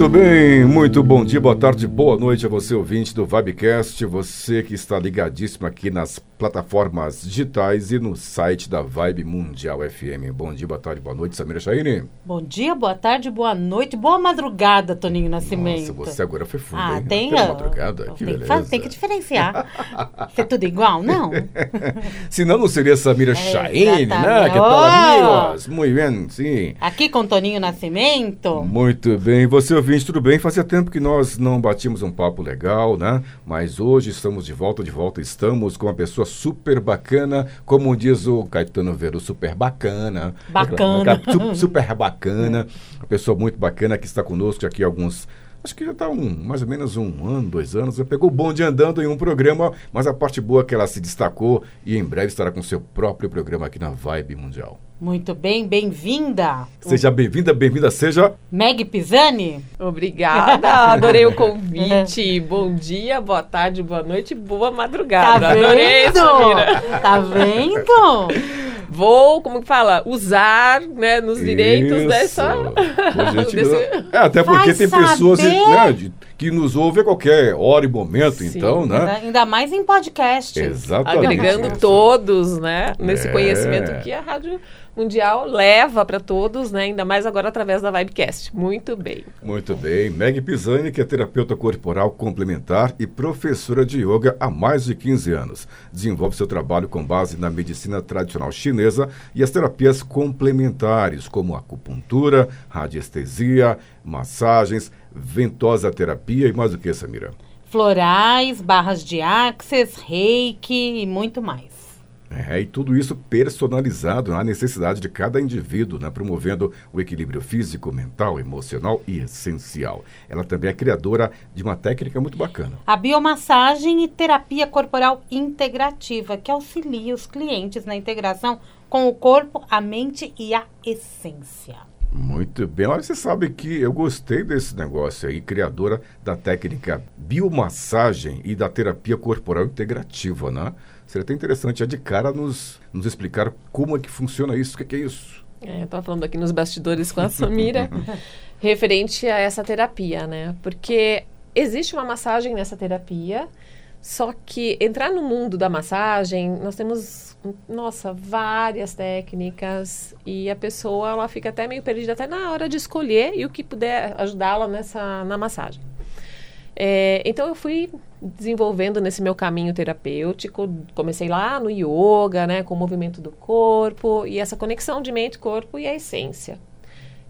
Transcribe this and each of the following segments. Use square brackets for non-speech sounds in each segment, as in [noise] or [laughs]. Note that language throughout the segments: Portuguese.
Muito bem, muito bom dia, boa tarde, boa noite a você, ouvinte do Vibecast, você que está ligadíssimo aqui nas plataformas digitais e no site da Vibe Mundial FM. Bom dia, boa tarde, boa noite, Samira Chaine. Bom dia, boa tarde, boa noite, boa madrugada, Toninho Nascimento. Nossa, você agora foi fundo, ah, hein? Tem, Até madrugada, que tem, beleza. que tem que diferenciar. [laughs] Ser tudo igual? Não. [laughs] Senão não seria Samira É, Chaine, né? Que tal, Oh! amigos? Muito bem, sim. Aqui com Toninho Nascimento. Muito bem, você ouvinte, tudo bem? Fazia tempo que nós não batíamos um papo legal, né? Mas hoje estamos de volta, de volta estamos com uma pessoa super bacana, como diz o Caetano Veru, super bacana. Bacana. Su- Super bacana, uma pessoa muito bacana que está conosco aqui há alguns... Acho que já está um, mais ou menos um ano, dois anos. Já pegou o bonde andando em um programa, mas a parte boa é que ela se destacou e em breve estará com seu próprio programa aqui na Vibe Mundial. Muito bem, bem-vinda. Seja bem-vinda, bem-vinda seja Meg Pisani. Obrigada, [laughs] adorei o convite. Bom dia, boa tarde, boa noite, boa Tá madrugada. Adorei, Samira. vendo? Tá vendo? [laughs] Vou, como que fala, usar né, nos direitos dessa. Hoje a gente desse- não- É, até porque Vai tem pessoas né, de- que nos ouvem a qualquer hora e momento, Sim. então, né? Ainda mais em podcast. Exatamente. Agregando isso. todos, né? Nesse É. conhecimento que a Rádio Mundial leva para todos, né? Ainda mais agora através da Vibecast. Muito bem. Muito bem. Meg Pisani, que é terapeuta corporal complementar e professora de yoga há mais de 15 anos. Desenvolve seu trabalho com base na medicina tradicional chinesa e as terapias complementares, como acupuntura, radiestesia, massagens, ventosa terapia e mais o que, Samira? Florais, barras de axis, reiki e muito mais. É, e tudo isso personalizado na necessidade de cada indivíduo, né, promovendo o equilíbrio físico, mental, emocional e essencial. Ela também é criadora de uma técnica muito bacana. A biomassagem e terapia corporal integrativa, que auxilia os clientes na integração com o corpo, a mente e a essência. Muito bem. Olha, você sabe que eu gostei desse negócio aí, criadora da técnica biomassagem e da terapia corporal integrativa, né? Seria até interessante já de cara nos, nos explicar como é que funciona isso, o que, que é isso. É, eu tava falando aqui nos bastidores com a Samira, [laughs] referente a essa terapia, né? Porque existe uma massagem nessa terapia, só que entrar no mundo da massagem, nós temos, nossa, várias técnicas e a pessoa, ela fica até meio perdida até na hora de escolher e o que puder ajudá-la nessa, na massagem. É, então eu fui desenvolvendo nesse meu caminho terapêutico, comecei lá no yoga, né, com o movimento do corpo e essa conexão de mente, corpo e a essência.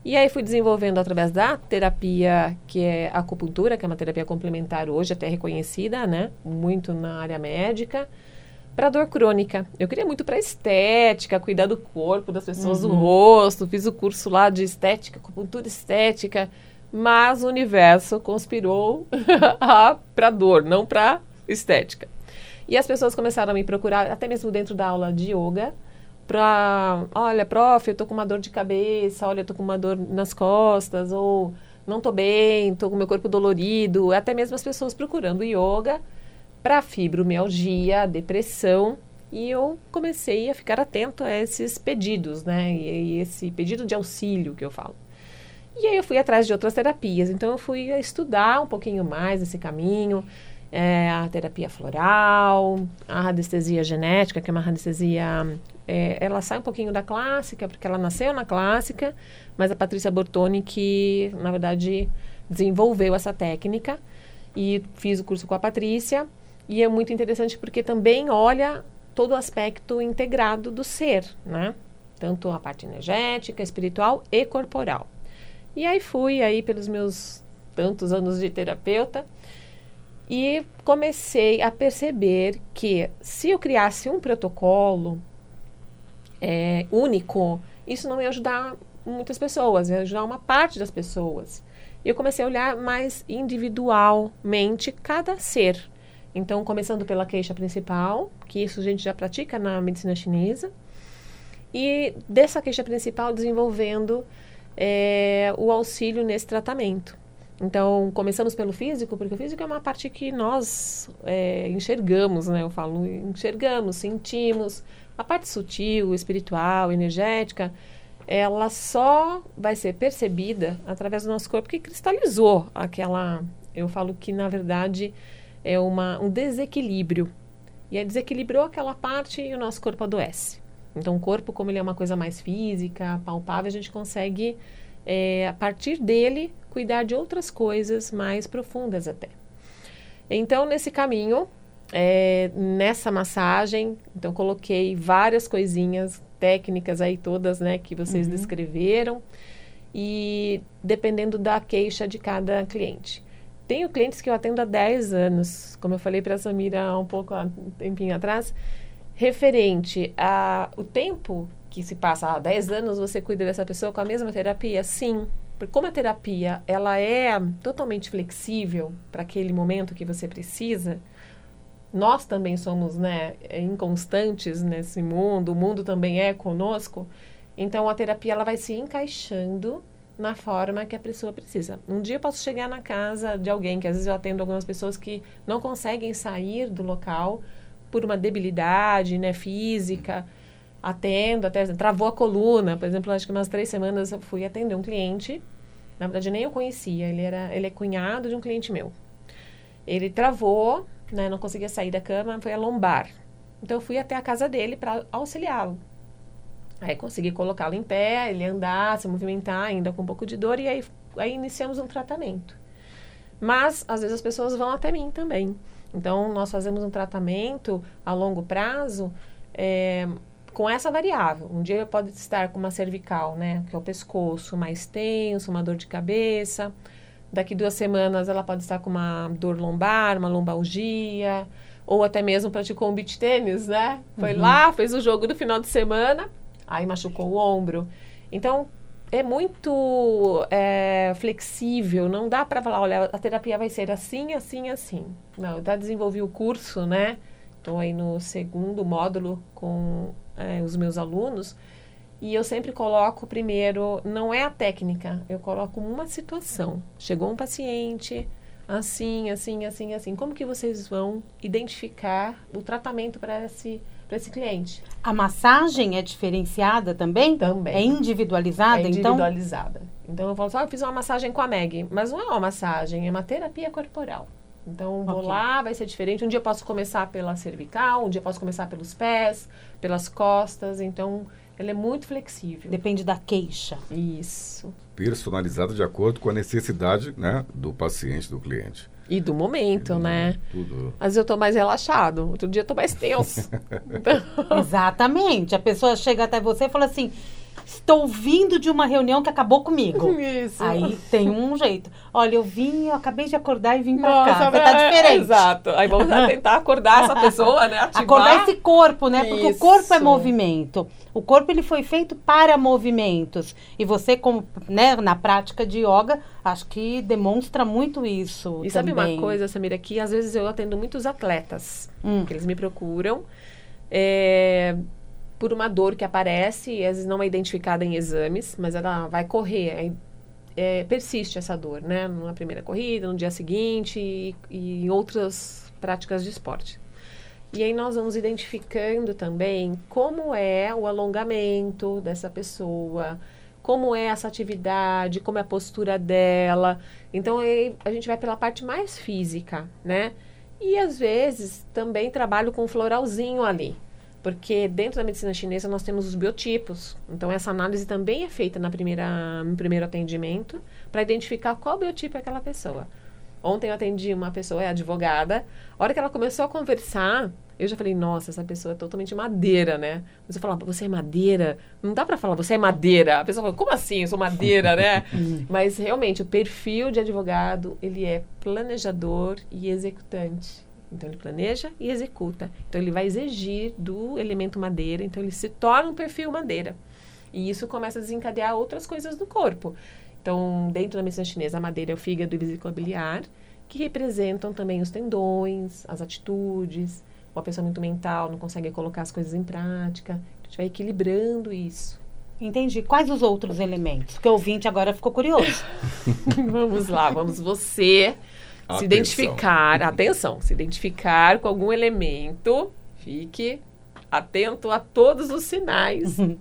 E aí fui desenvolvendo através da terapia que é acupuntura, que é uma terapia complementar hoje até reconhecida, né, muito na área médica, para dor crônica. Eu queria muito para estética, cuidar do corpo das pessoas, do rosto, fiz o curso lá de estética, acupuntura estética, mas o universo conspirou [laughs] para dor, não para estética. E as pessoas começaram a me procurar, até mesmo dentro da aula de yoga, para, olha, prof, eu tô com uma dor de cabeça, olha, eu tô com uma dor nas costas, ou não tô bem, tô com meu corpo dolorido, até mesmo as pessoas procurando yoga para fibromialgia, depressão, e eu comecei a ficar atento a esses pedidos, né? E, e esse pedido de auxílio que eu falo. E aí eu fui atrás de outras terapias. Então eu fui estudar um pouquinho mais esse caminho, é, a terapia floral, a radiestesia genética, que é uma radiestesia, é, ela sai um pouquinho da clássica, porque ela nasceu na clássica, mas a Patrícia Bortoni que, na verdade, desenvolveu essa técnica e fiz o curso com a Patrícia. E é muito interessante porque também olha todo o aspecto integrado do ser, né? Tanto a parte energética, espiritual e corporal. E aí fui aí pelos meus tantos anos de terapeuta e comecei a perceber que se eu criasse um protocolo é, único, isso não ia ajudar muitas pessoas, ia ajudar uma parte das pessoas. E eu comecei a olhar mais individualmente cada ser. Então, começando pela queixa principal, que isso a gente já pratica na medicina chinesa, e dessa queixa principal desenvolvendo é, o auxílio nesse tratamento. Então, começamos pelo físico, porque o físico é uma parte que nós é, enxergamos, né? Eu falo, enxergamos, sentimos. A parte sutil, espiritual, energética, ela só vai ser percebida através do nosso corpo que cristalizou aquela. Eu falo que, na verdade, é uma, um desequilíbrio. E aí desequilibrou aquela parte e o nosso corpo adoece. Então, o corpo, como ele é uma coisa mais física, palpável, a gente consegue, é, a partir dele, cuidar de outras coisas mais profundas até. Então, nesse caminho, é, nessa massagem, então coloquei várias coisinhas técnicas aí todas, né, que vocês uhum. descreveram e dependendo da queixa de cada cliente. Tenho clientes que eu atendo há 10 anos, como eu falei para a Samira um pouco um tempinho atrás, referente a o tempo que se passa há 10 anos, você cuida dessa pessoa com a mesma terapia? Sim. Porque como a terapia ela é totalmente flexível para aquele momento que você precisa, nós também somos né, inconstantes nesse mundo, o mundo também é conosco, então a terapia ela vai se encaixando na forma que a pessoa precisa. Um dia eu posso chegar na casa de alguém, que às vezes eu atendo algumas pessoas que não conseguem sair do local por uma debilidade né, física, atendo, até travou a coluna. Por exemplo, acho que umas três semanas eu fui atender um cliente. Na verdade, nem eu conhecia. Ele, era, ele é cunhado de um cliente meu. Ele travou, né, não conseguia sair da cama, foi a lombar. Então, eu fui até a casa dele para auxiliá-lo. Aí, consegui colocá-lo em pé, ele andar, se movimentar, ainda com um pouco de dor, e aí, aí iniciamos um tratamento. Mas, às vezes, as pessoas vão até mim também. Então, nós fazemos um tratamento a longo prazo é, com essa variável. Um dia pode estar com uma cervical, né, que é o pescoço mais tenso, uma dor de cabeça. Daqui duas semanas ela pode estar com uma dor lombar, uma lombalgia, ou até mesmo praticou um beach tênis, né? Foi uhum. lá, fez o jogo do final de semana, aí machucou o ombro. Então, é muito é, flexível, não dá para falar, olha, a terapia vai ser assim, assim, assim. Não, eu já desenvolvi o curso, né? Estou aí no segundo módulo com é, os meus alunos. E eu sempre coloco primeiro, não é a técnica, eu coloco uma situação. Chegou um paciente, assim, assim, assim, assim. Como que vocês vão identificar o tratamento para esse, esse cliente? A massagem é diferenciada também? Também. É individualizada, é individualizada. Então, então eu falo só, eu fiz uma massagem com a Meg, mas não é uma massagem, é uma terapia corporal. Então, vou okay. lá, vai ser diferente. Um dia eu posso começar pela cervical, um dia eu posso começar pelos pés, pelas costas. Então, ela é muito flexível. Depende da queixa. Isso. Personalizada de acordo com a necessidade né, do paciente, do cliente. E do momento, né? Tudo. Às vezes eu tô mais relaxado, outro dia eu tô mais tenso. [laughs] então... Exatamente. A pessoa chega até você e fala assim: Estou vindo de uma reunião que acabou comigo. Isso. Aí tem um jeito. Olha, eu vim, eu acabei de acordar e vim pra Nossa, cá. Vai tá diferente. Exato. Aí vamos tentar acordar essa pessoa, né? Ativar. Acordar esse corpo, né? Porque Isso. o corpo é movimento. O corpo ele foi feito para movimentos. E você, como, né, na prática de yoga, acho que demonstra muito isso. E também. sabe uma coisa, Samira, que às vezes eu atendo muitos atletas, hum. que eles me procuram. É, por uma dor que aparece, e às vezes não é identificada em exames, mas ela vai correr, é, persiste essa dor, né? Na primeira corrida, no dia seguinte e, e em outras práticas de esporte. E aí nós vamos identificando também como é o alongamento dessa pessoa, como é essa atividade, como é a postura dela. Então aí a gente vai pela parte mais física, né? E às vezes também trabalho com floralzinho ali. Porque dentro da medicina chinesa nós temos os biotipos. Então essa análise também é feita na primeira, no primeiro atendimento para identificar qual biotipo é aquela pessoa. Ontem eu atendi uma pessoa, é advogada. A hora que ela começou a conversar, eu já falei, nossa, essa pessoa é totalmente madeira, né? Mas eu falava, você é madeira? Não dá para falar, você é madeira. A pessoa fala, como assim? Eu sou madeira, né? [laughs] Mas realmente, o perfil de advogado, ele é planejador e executante. Então ele planeja e executa. Então ele vai exigir do elemento madeira, então ele se torna um perfil madeira. E isso começa a desencadear outras coisas do corpo. Então, dentro da medicina chinesa, a madeira é o fígado e o vesícula biliar. que representam também os tendões, as atitudes. Uma pessoa muito mental não consegue colocar as coisas em prática. A gente vai equilibrando isso. Entendi. Quais os outros elementos? Porque o ouvinte agora ficou curioso. [laughs] vamos lá, vamos você atenção. se identificar, atenção, se identificar com algum elemento, fique atento a todos os sinais uhum.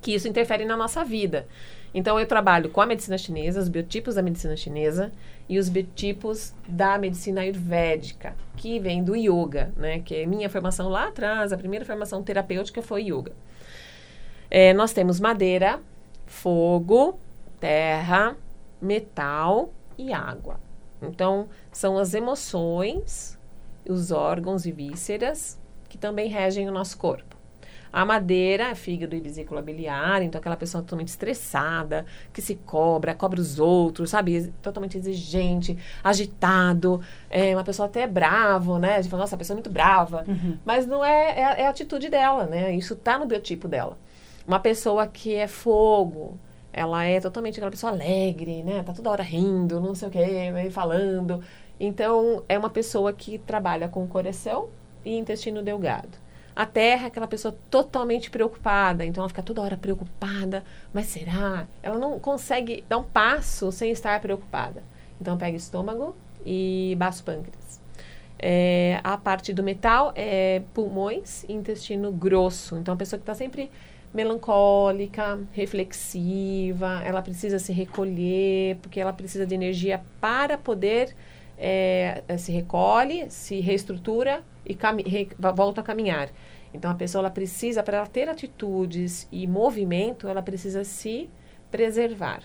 que isso interfere na nossa vida. Então, eu trabalho com a medicina chinesa, os biotipos da medicina chinesa e os biotipos da medicina ayurvédica, que vem do yoga, né? Que é minha formação lá atrás, a primeira formação terapêutica foi yoga. É, nós temos madeira, fogo, terra, metal e água. Então, são as emoções, os órgãos e vísceras que também regem o nosso corpo. A madeira é fígado e vesícula biliar, então aquela pessoa totalmente estressada, que se cobra, cobra os outros, sabe? Totalmente exigente, agitado, é uma pessoa até bravo, né? A gente fala, nossa, a pessoa é muito brava. Uhum. Mas não é, é, é, a atitude dela, né? Isso tá no biotipo dela. Uma pessoa que é fogo, ela é totalmente aquela pessoa alegre, né? Tá toda hora rindo, não sei o quê, falando. Então, é uma pessoa que trabalha com coração e intestino delgado. A terra é aquela pessoa totalmente preocupada, então ela fica toda hora preocupada, mas será? Ela não consegue dar um passo sem estar preocupada. Então pega estômago e baço pâncreas. É, a parte do metal é pulmões e intestino grosso. Então a pessoa que está sempre melancólica, reflexiva, ela precisa se recolher, porque ela precisa de energia para poder é, se recolhe, se reestrutura e volta a caminhar. Então a pessoa ela precisa, para ela ter atitudes e movimento, ela precisa se preservar.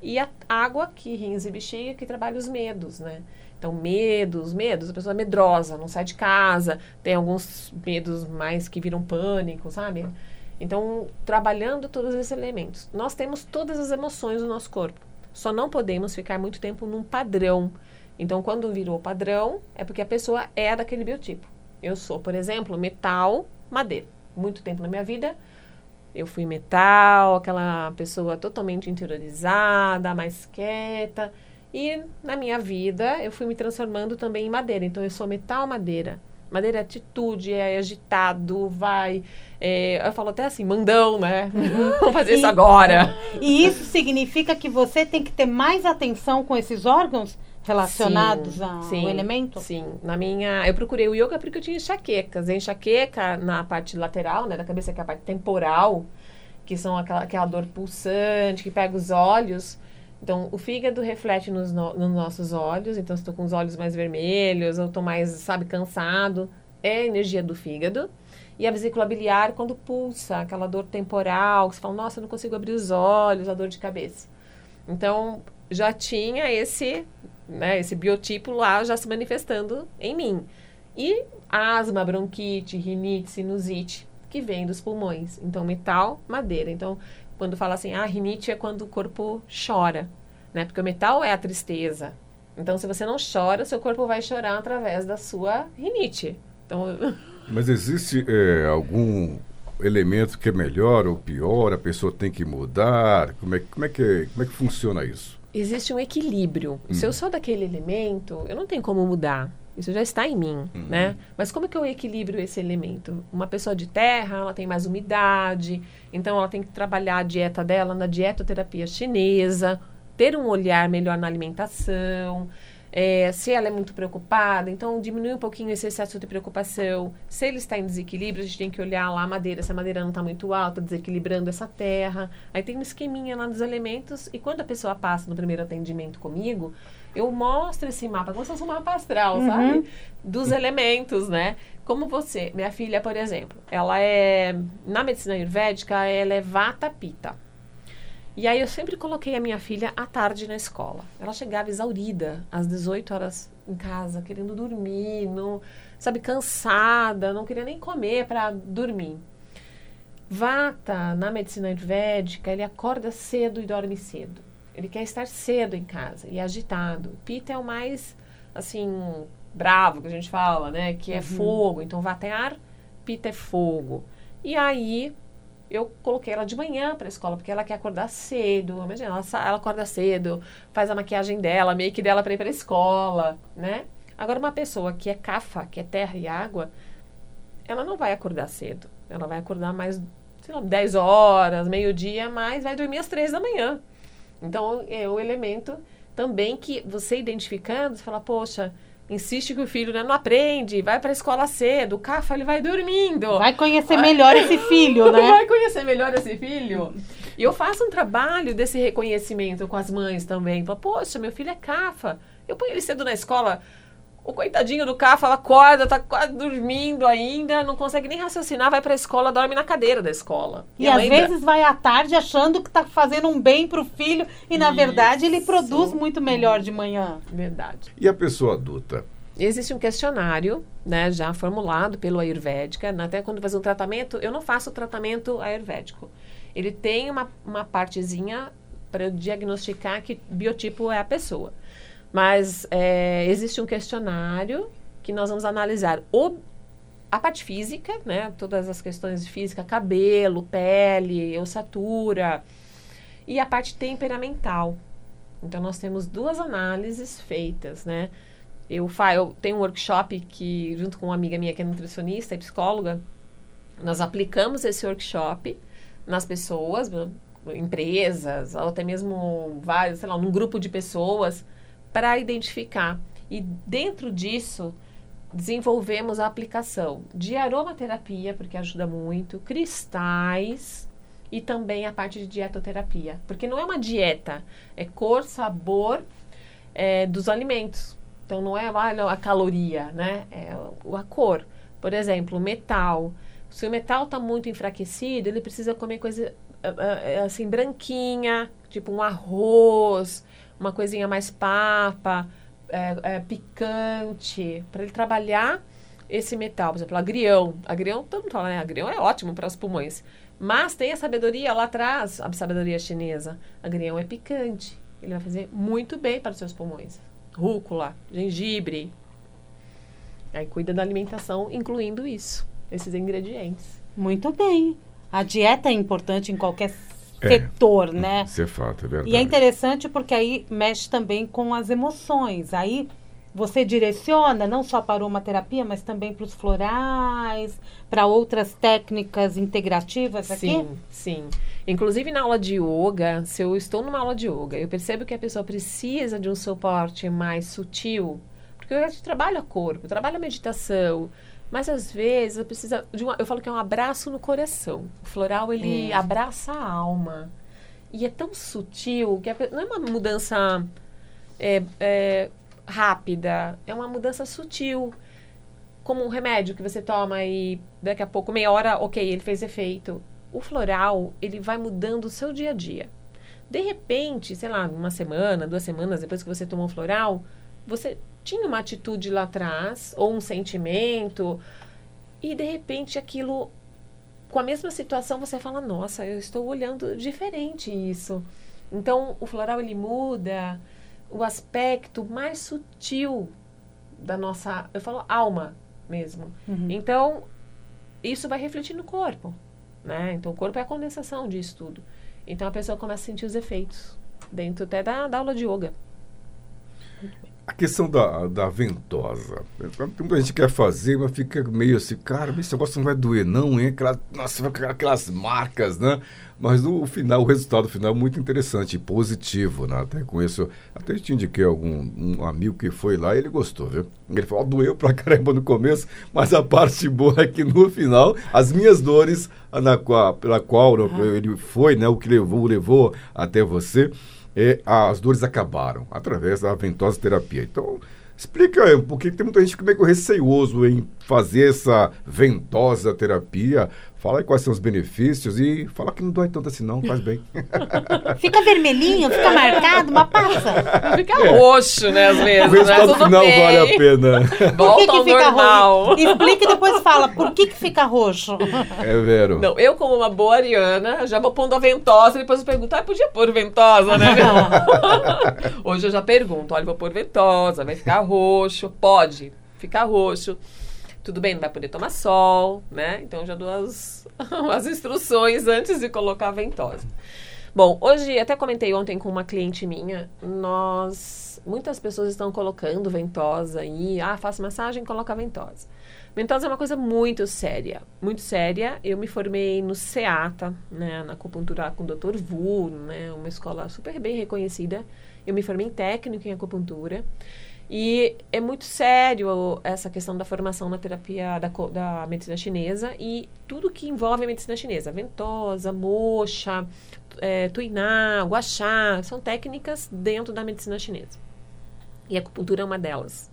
E a água, que rins e bexiga, que trabalha os medos, né? Então, medos, medos, a pessoa é medrosa, não sai de casa, tem alguns medos mais que viram pânico, sabe? Então, trabalhando todos esses elementos. Nós temos todas as emoções do nosso corpo. Só não podemos ficar muito tempo num padrão. Então, quando virou padrão, é porque a pessoa é daquele biotipo. Eu sou, por exemplo, metal, madeira. Muito tempo na minha vida, eu fui metal, aquela pessoa totalmente interiorizada, mais quieta. E na minha vida, eu fui me transformando também em madeira. Então, eu sou metal, madeira. Madeira é atitude, é agitado, vai. É, eu falo até assim, mandão, né? [laughs] Vamos fazer e, isso agora. E isso significa que você tem que ter mais atenção com esses órgãos? relacionados sim, ao sim, elemento? Sim. Na minha. Eu procurei o yoga porque eu tinha enxaquecas. A enxaqueca na parte lateral, né, da cabeça, que é a parte temporal, que são aquela, aquela dor pulsante, que pega os olhos. Então, o fígado reflete nos, no, nos nossos olhos. Então, se estou com os olhos mais vermelhos, ou estou mais, sabe, cansado, é a energia do fígado. E a vesícula biliar, quando pulsa, aquela dor temporal, que você fala, nossa, eu não consigo abrir os olhos, a dor de cabeça. Então, já tinha esse né, esse biotipo lá já se manifestando em mim. E asma, bronquite, rinite, sinusite, que vem dos pulmões. Então, metal, madeira. Então, quando fala assim, ah, rinite é quando o corpo chora, né? Porque o metal é a tristeza. Então, se você não chora, seu corpo vai chorar através da sua rinite. Então... [laughs] Mas existe é, algum elemento que é melhor ou pior? A pessoa tem que mudar? Como é, como é, que, como é que funciona isso? existe um equilíbrio. Uhum. Se eu sou daquele elemento, eu não tenho como mudar. Isso já está em mim, uhum. né? Mas como é que eu equilibro esse elemento? Uma pessoa de terra, ela tem mais umidade, então ela tem que trabalhar a dieta dela na dietoterapia chinesa, ter um olhar melhor na alimentação. É, se ela é muito preocupada, então diminui um pouquinho esse excesso de preocupação. Se ele está em desequilíbrio, a gente tem que olhar lá a madeira, se a madeira não está muito alta, desequilibrando essa terra. Aí tem um esqueminha lá dos elementos, e quando a pessoa passa no primeiro atendimento comigo, eu mostro esse mapa, como se fosse um mapa astral, uhum. sabe? Dos elementos, né? Como você, minha filha, por exemplo, ela é, na medicina ayurvédica, ela é vata pita. E aí eu sempre coloquei a minha filha à tarde na escola. Ela chegava exaurida, às 18 horas em casa, querendo dormir, não, sabe, cansada, não queria nem comer para dormir. Vata, na medicina ayurvédica, ele acorda cedo e dorme cedo. Ele quer estar cedo em casa e agitado. Pita é o mais, assim, bravo que a gente fala, né? Que é uhum. fogo. Então, Vata é ar, Pita é fogo. E aí, eu coloquei ela de manhã para a escola, porque ela quer acordar cedo. Imagina, ela, ela acorda cedo, faz a maquiagem dela, make dela para ir para a escola, né? Agora, uma pessoa que é cafa, que é terra e água, ela não vai acordar cedo. Ela vai acordar mais, sei lá, 10 horas, meio-dia, mas vai dormir às 3 da manhã. Então, é o elemento também que você identificando, você fala, poxa, insiste que o filho né, não aprende, vai para a escola cedo, o Cafa ele vai dormindo. Vai conhecer melhor esse filho, [laughs] né? Vai conhecer melhor esse filho. E eu faço um trabalho desse reconhecimento com as mães também. Poxa, meu filho é Cafa. Eu ponho ele cedo na escola. O coitadinho do Cafa, ela acorda, tá quase dormindo ainda, não consegue nem raciocinar, vai para a escola, dorme na cadeira da escola. E, e às vezes vai à tarde achando que tá fazendo um bem pro filho e na Isso. verdade ele produz muito melhor de manhã. Verdade. E a pessoa adulta? Existe um questionário, né, já formulado pelo Ayurvédica, né, até quando faz um tratamento, eu não faço tratamento ayurvédico. Ele tem uma, uma partezinha para diagnosticar que biotipo é a pessoa. Mas é, existe um questionário que nós vamos analisar o, a parte física, né? Todas as questões de física, cabelo, pele, ossatura, e a parte temperamental. Então nós temos duas análises feitas, né? Eu, eu tenho um workshop que, junto com uma amiga minha que é nutricionista e psicóloga, nós aplicamos esse workshop nas pessoas, empresas, ou até mesmo vários, sei lá, num grupo de pessoas, para identificar. E dentro disso, desenvolvemos a aplicação de aromaterapia, porque ajuda muito, cristais e também a parte de dietoterapia. Porque não é uma dieta, é cor, sabor é, dos alimentos. Então não é a caloria, né? É a cor. Por exemplo, metal. Se o metal está muito enfraquecido, ele precisa comer coisa assim branquinha, tipo um arroz, uma coisinha mais papa, é, é, picante, para ele trabalhar esse metal. Por exemplo, agrião. Agrião, todo mundo fala, né? Agrião é ótimo para os pulmões. Mas tem a sabedoria lá atrás, a sabedoria chinesa. Agrião é picante. Ele vai fazer muito bem para os seus pulmões. Rúcula, gengibre. Aí cuida da alimentação, incluindo isso, esses ingredientes. Muito bem. A dieta é importante em qualquer setor, né? Isso é fato, é verdade. E é interessante porque aí mexe também com as emoções. Aí você direciona não só para uma terapia, mas também para os florais, para outras técnicas integrativas aqui? Sim, sim. Inclusive na aula de yoga, se eu estou numa aula de yoga, eu percebo que a pessoa precisa de um suporte mais sutil, porque eu trabalho a corpo, eu trabalho a meditação, mas às vezes eu preciso de uma, eu falo que é um abraço no coração. O floral ele é. abraça a alma e é tão sutil que a, não é uma mudança é, é, rápida, é uma mudança sutil, como um remédio que você toma e daqui a pouco meia hora, ok, ele fez efeito. O floral ele vai mudando o seu dia a dia. De repente, sei lá, uma semana, duas semanas depois que você tomou o floral, você tinha uma atitude lá atrás, ou um sentimento, e de repente aquilo, com a mesma situação, você fala: Nossa, eu estou olhando diferente isso. Então, o floral ele muda o aspecto mais sutil da nossa, eu falo alma mesmo. Uhum. Então, isso vai refletir no corpo, né? Então, o corpo é a condensação disso tudo. Então, a pessoa começa a sentir os efeitos dentro até da, da aula de yoga. A questão da, da ventosa. Muita gente que quer fazer, mas fica meio assim, cara, esse negócio não vai doer, não, hein? Aquela, nossa, vai ficar aquelas marcas, né? Mas no final, o resultado final é muito interessante, positivo, né? Até com isso, até te indiquei algum um amigo que foi lá e ele gostou, viu? Ele falou, doeu pra caramba no começo, mas a parte boa é que no final, as minhas dores, na, pela qual ele foi, né? O que levou, levou até você é, as dores acabaram através da ventosa terapia. Então, explica aí, porque tem muita gente que é meio receioso em fazer essa ventosa terapia, Fala aí quais são os benefícios e fala que não dói tanto assim não, faz bem. [laughs] fica vermelhinho, fica marcado, uma passa. Fica é. roxo, né, às vezes. O resultado né? final bem. vale a pena. [laughs] Por que, que fica normal. roxo? Explica e depois fala, por que, que fica roxo? [laughs] É vero. Não, eu como uma boa ariana, já vou pondo a ventosa, depois eu pergunto, ah, podia pôr ventosa, né? Hoje eu já pergunto, olha, vou pôr ventosa, vai ficar roxo, pode ficar roxo Tudo bem, não vai poder tomar sol, né? Então já dou as, [laughs] as instruções antes de colocar a ventosa. Bom, hoje, até comentei ontem com uma cliente minha, nós. Muitas pessoas estão colocando ventosa aí. Ah, faço massagem, coloca ventosa. Ventosa é uma coisa muito séria, muito séria. Eu me formei no SEATA, né, na acupuntura com o Dr. Vu, né, uma escola super bem reconhecida. Eu me formei em técnico em acupuntura. E é muito sério essa questão da formação na terapia da, da medicina chinesa e tudo que envolve a medicina chinesa. Ventosa, moxa, é, tuiná, guaxá, são técnicas dentro da medicina chinesa. E a acupuntura é uma delas.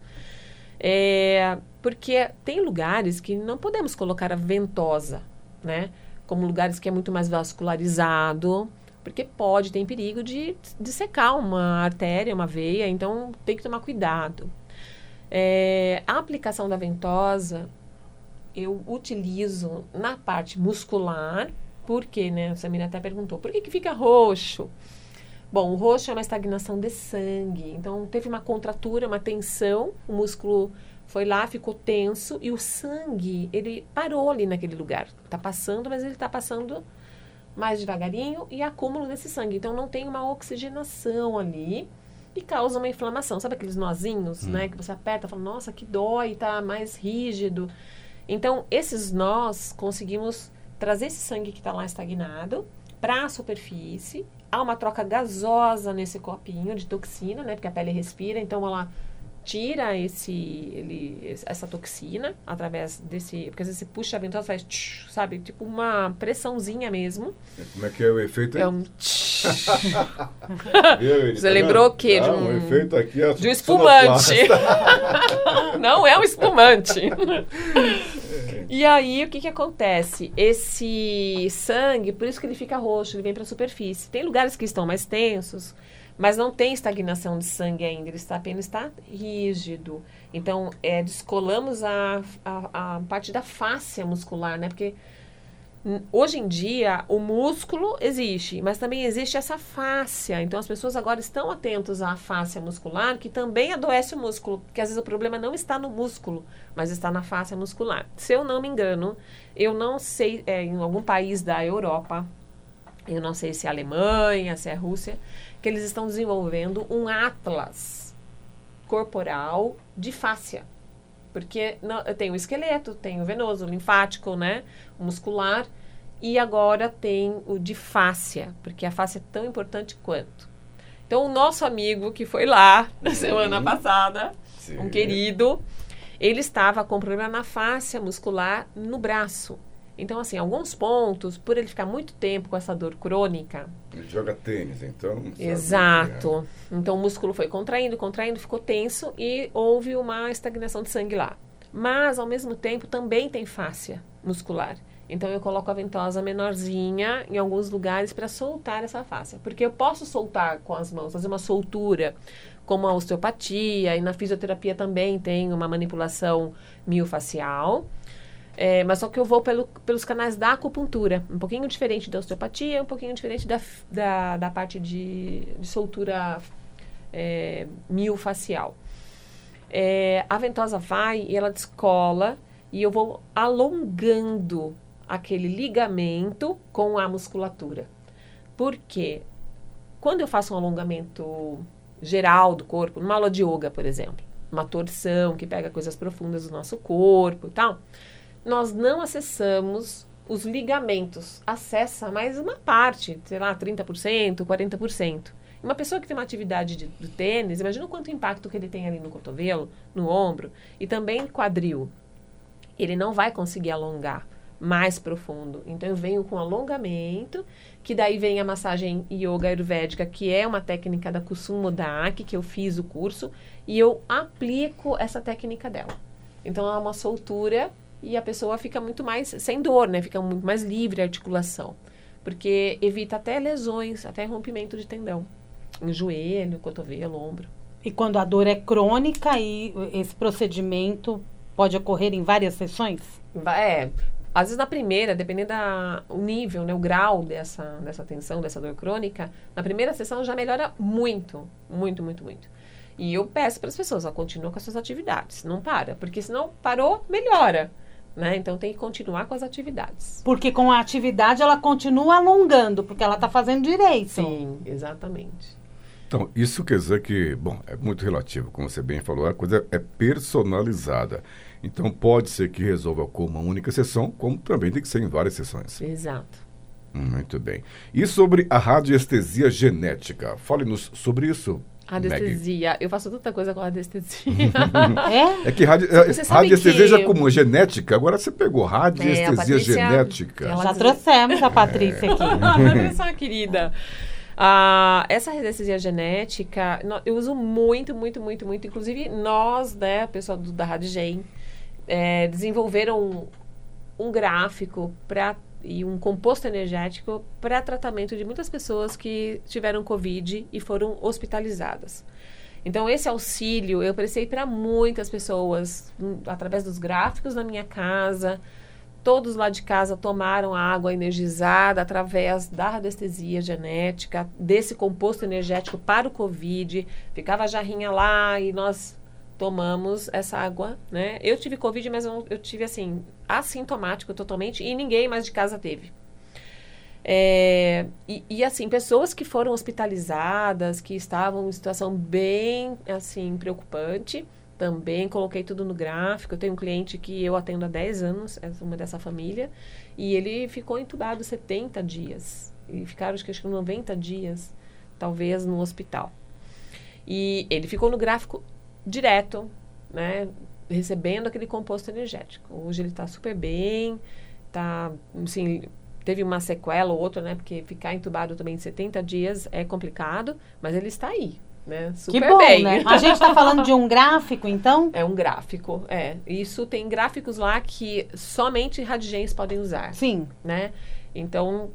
É, porque tem lugares que não podemos colocar a ventosa, né? Como lugares que é muito mais vascularizado, porque pode, tem perigo de, de secar uma artéria, uma veia, então tem que tomar cuidado. É, a aplicação da ventosa eu utilizo na parte muscular, porque, né, a Samira até perguntou, por que, que fica roxo? Bom, o roxo é uma estagnação de sangue, então teve uma contratura, uma tensão, o músculo foi lá, ficou tenso e o sangue, ele parou ali naquele lugar. Está passando, mas ele está passando mais devagarinho e acúmulo desse sangue. Então não tem uma oxigenação ali e causa uma inflamação. Sabe aqueles nozinhos, hum. né? Que você aperta e fala, nossa, que dói, tá mais rígido. Então, esses nós conseguimos trazer esse sangue que está lá estagnado para a superfície. Há uma troca gasosa nesse copinho de toxina, né? Porque a pele respira, então ela tira esse, ele, essa toxina através desse. Porque às vezes você puxa a ventosa faz, tch, sabe? Tipo uma pressãozinha mesmo. Como é que é o efeito? É um. [laughs] Viu, você tá lembrou o quê? de um, um efeito aqui é de um espumante. [laughs] Não é um espumante. [laughs] e aí, o que, que acontece? Esse sangue, por isso que ele fica roxo, ele vem para a superfície. Tem lugares que estão mais tensos mas não tem estagnação de sangue ainda, ele está apenas está rígido. Então, é, descolamos a, a, a parte da fáscia muscular, né? Porque hoje em dia o músculo existe, mas também existe essa fáscia. Então as pessoas agora estão atentos à fáscia muscular, que também adoece o músculo, porque às vezes o problema não está no músculo, mas está na fáscia muscular. Se eu não me engano, eu não sei, é, em algum país da Europa, eu não sei se é Alemanha, se é Rússia, que eles estão desenvolvendo um atlas corporal de fáscia. Porque não, tem o esqueleto, tem o venoso, o linfático, né? O muscular. E agora tem o de fáscia, porque a fáscia é tão importante quanto. Então, o nosso amigo que foi lá na semana passada, Sim. um querido, ele estava com problema na fáscia muscular no braço. Então, assim, alguns pontos, por ele ficar muito tempo com essa dor crônica. Ele joga tênis, então. Exato. É. Então, o músculo foi contraindo, contraindo, ficou tenso e houve uma estagnação de sangue lá. Mas, ao mesmo tempo, também tem fáscia muscular. Então, eu coloco a ventosa menorzinha em alguns lugares para soltar essa fáscia. Porque eu posso soltar com as mãos, fazer uma soltura, como a osteopatia, e na fisioterapia também tem uma manipulação miofacial. É, mas só que eu vou pelo, pelos canais da acupuntura, um pouquinho diferente da osteopatia, um pouquinho diferente da, da, da parte de, de soltura é, miofacial. É, a ventosa vai e ela descola e eu vou alongando aquele ligamento com a musculatura. Por quê? Quando eu faço um alongamento geral do corpo, numa aula de yoga, por exemplo, uma torção que pega coisas profundas do nosso corpo e tal, nós não acessamos os ligamentos. Acessa mais uma parte, sei lá, 30%, 40%. Uma pessoa que tem uma atividade de, do tênis, imagina o quanto impacto que ele tem ali no cotovelo, no ombro e também quadril. Ele não vai conseguir alongar mais profundo. Então eu venho com alongamento, que daí vem a massagem yoga ayurvédica, que é uma técnica da Kusum Modak, que eu fiz o curso, e eu aplico essa técnica dela. Então é uma soltura e a pessoa fica muito mais sem dor, né? Fica muito mais livre a articulação, porque evita até lesões, até rompimento de tendão, em joelho, cotovelo, ombro. E quando a dor é crônica, e esse procedimento pode ocorrer em várias sessões? É, às vezes na primeira, dependendo do nível, né, o grau dessa, dessa tensão, dessa dor crônica, na primeira sessão já melhora muito, muito, muito, muito. E eu peço para as pessoas, ó, continua com as suas atividades, não para, porque senão parou, melhora. Né? Então tem que continuar com as atividades. Porque com a atividade ela continua alongando, porque ela está fazendo direito. Sim, exatamente. Então, isso quer dizer que, bom, é muito relativo, como você bem falou, a coisa é personalizada. Então, pode ser que resolva com uma única sessão, como também tem que ser em várias sessões. Exato. Muito bem. E sobre a radiestesia genética? Fale-nos sobre isso. Radiestesia. Maggie. Eu faço tanta coisa com radiestesia. [laughs] é? É que radi radiestesia já é comum, genética. Agora você pegou radiestesia é, Patrícia, genética. Já trouxemos a Patrícia aqui. [laughs] a Patrícia é uma querida. Uh, essa radiestesia genética, eu uso muito, muito, muito, muito. Inclusive, nós, né, o pessoal do, da Rádio Gen, é, desenvolveram um, um gráfico para e um composto energético para tratamento de muitas pessoas que tiveram Covid e foram hospitalizadas. Então, esse auxílio eu prestei para muitas pessoas, um, através dos gráficos na minha casa, Todos lá de casa tomaram água energizada através da radiestesia genética, desse composto energético para o Covid. Ficava a jarrinha lá e nós tomamos essa água, né? Eu tive Covid, mas eu, eu tive, assim, assintomático totalmente e ninguém mais de casa teve. É, e, e, assim, pessoas que foram hospitalizadas, que estavam em situação bem, assim, preocupante, também coloquei tudo no gráfico. Eu tenho um cliente que eu atendo há 10 anos, é uma dessa família, e ele ficou entubado 70 dias. E ficaram, acho que, acho que 90 dias, talvez, no hospital. E ele ficou no gráfico direto, né? Recebendo aquele composto energético. Hoje ele está super bem, tá, assim, teve uma sequela ou outra, né? Porque ficar entubado também 70 dias é complicado, mas ele está aí, né? Super que bom, bem. né? [laughs] A gente está falando de um gráfico, então? É um gráfico, é. Isso tem gráficos lá que somente radigens podem usar. Sim. Né? Então,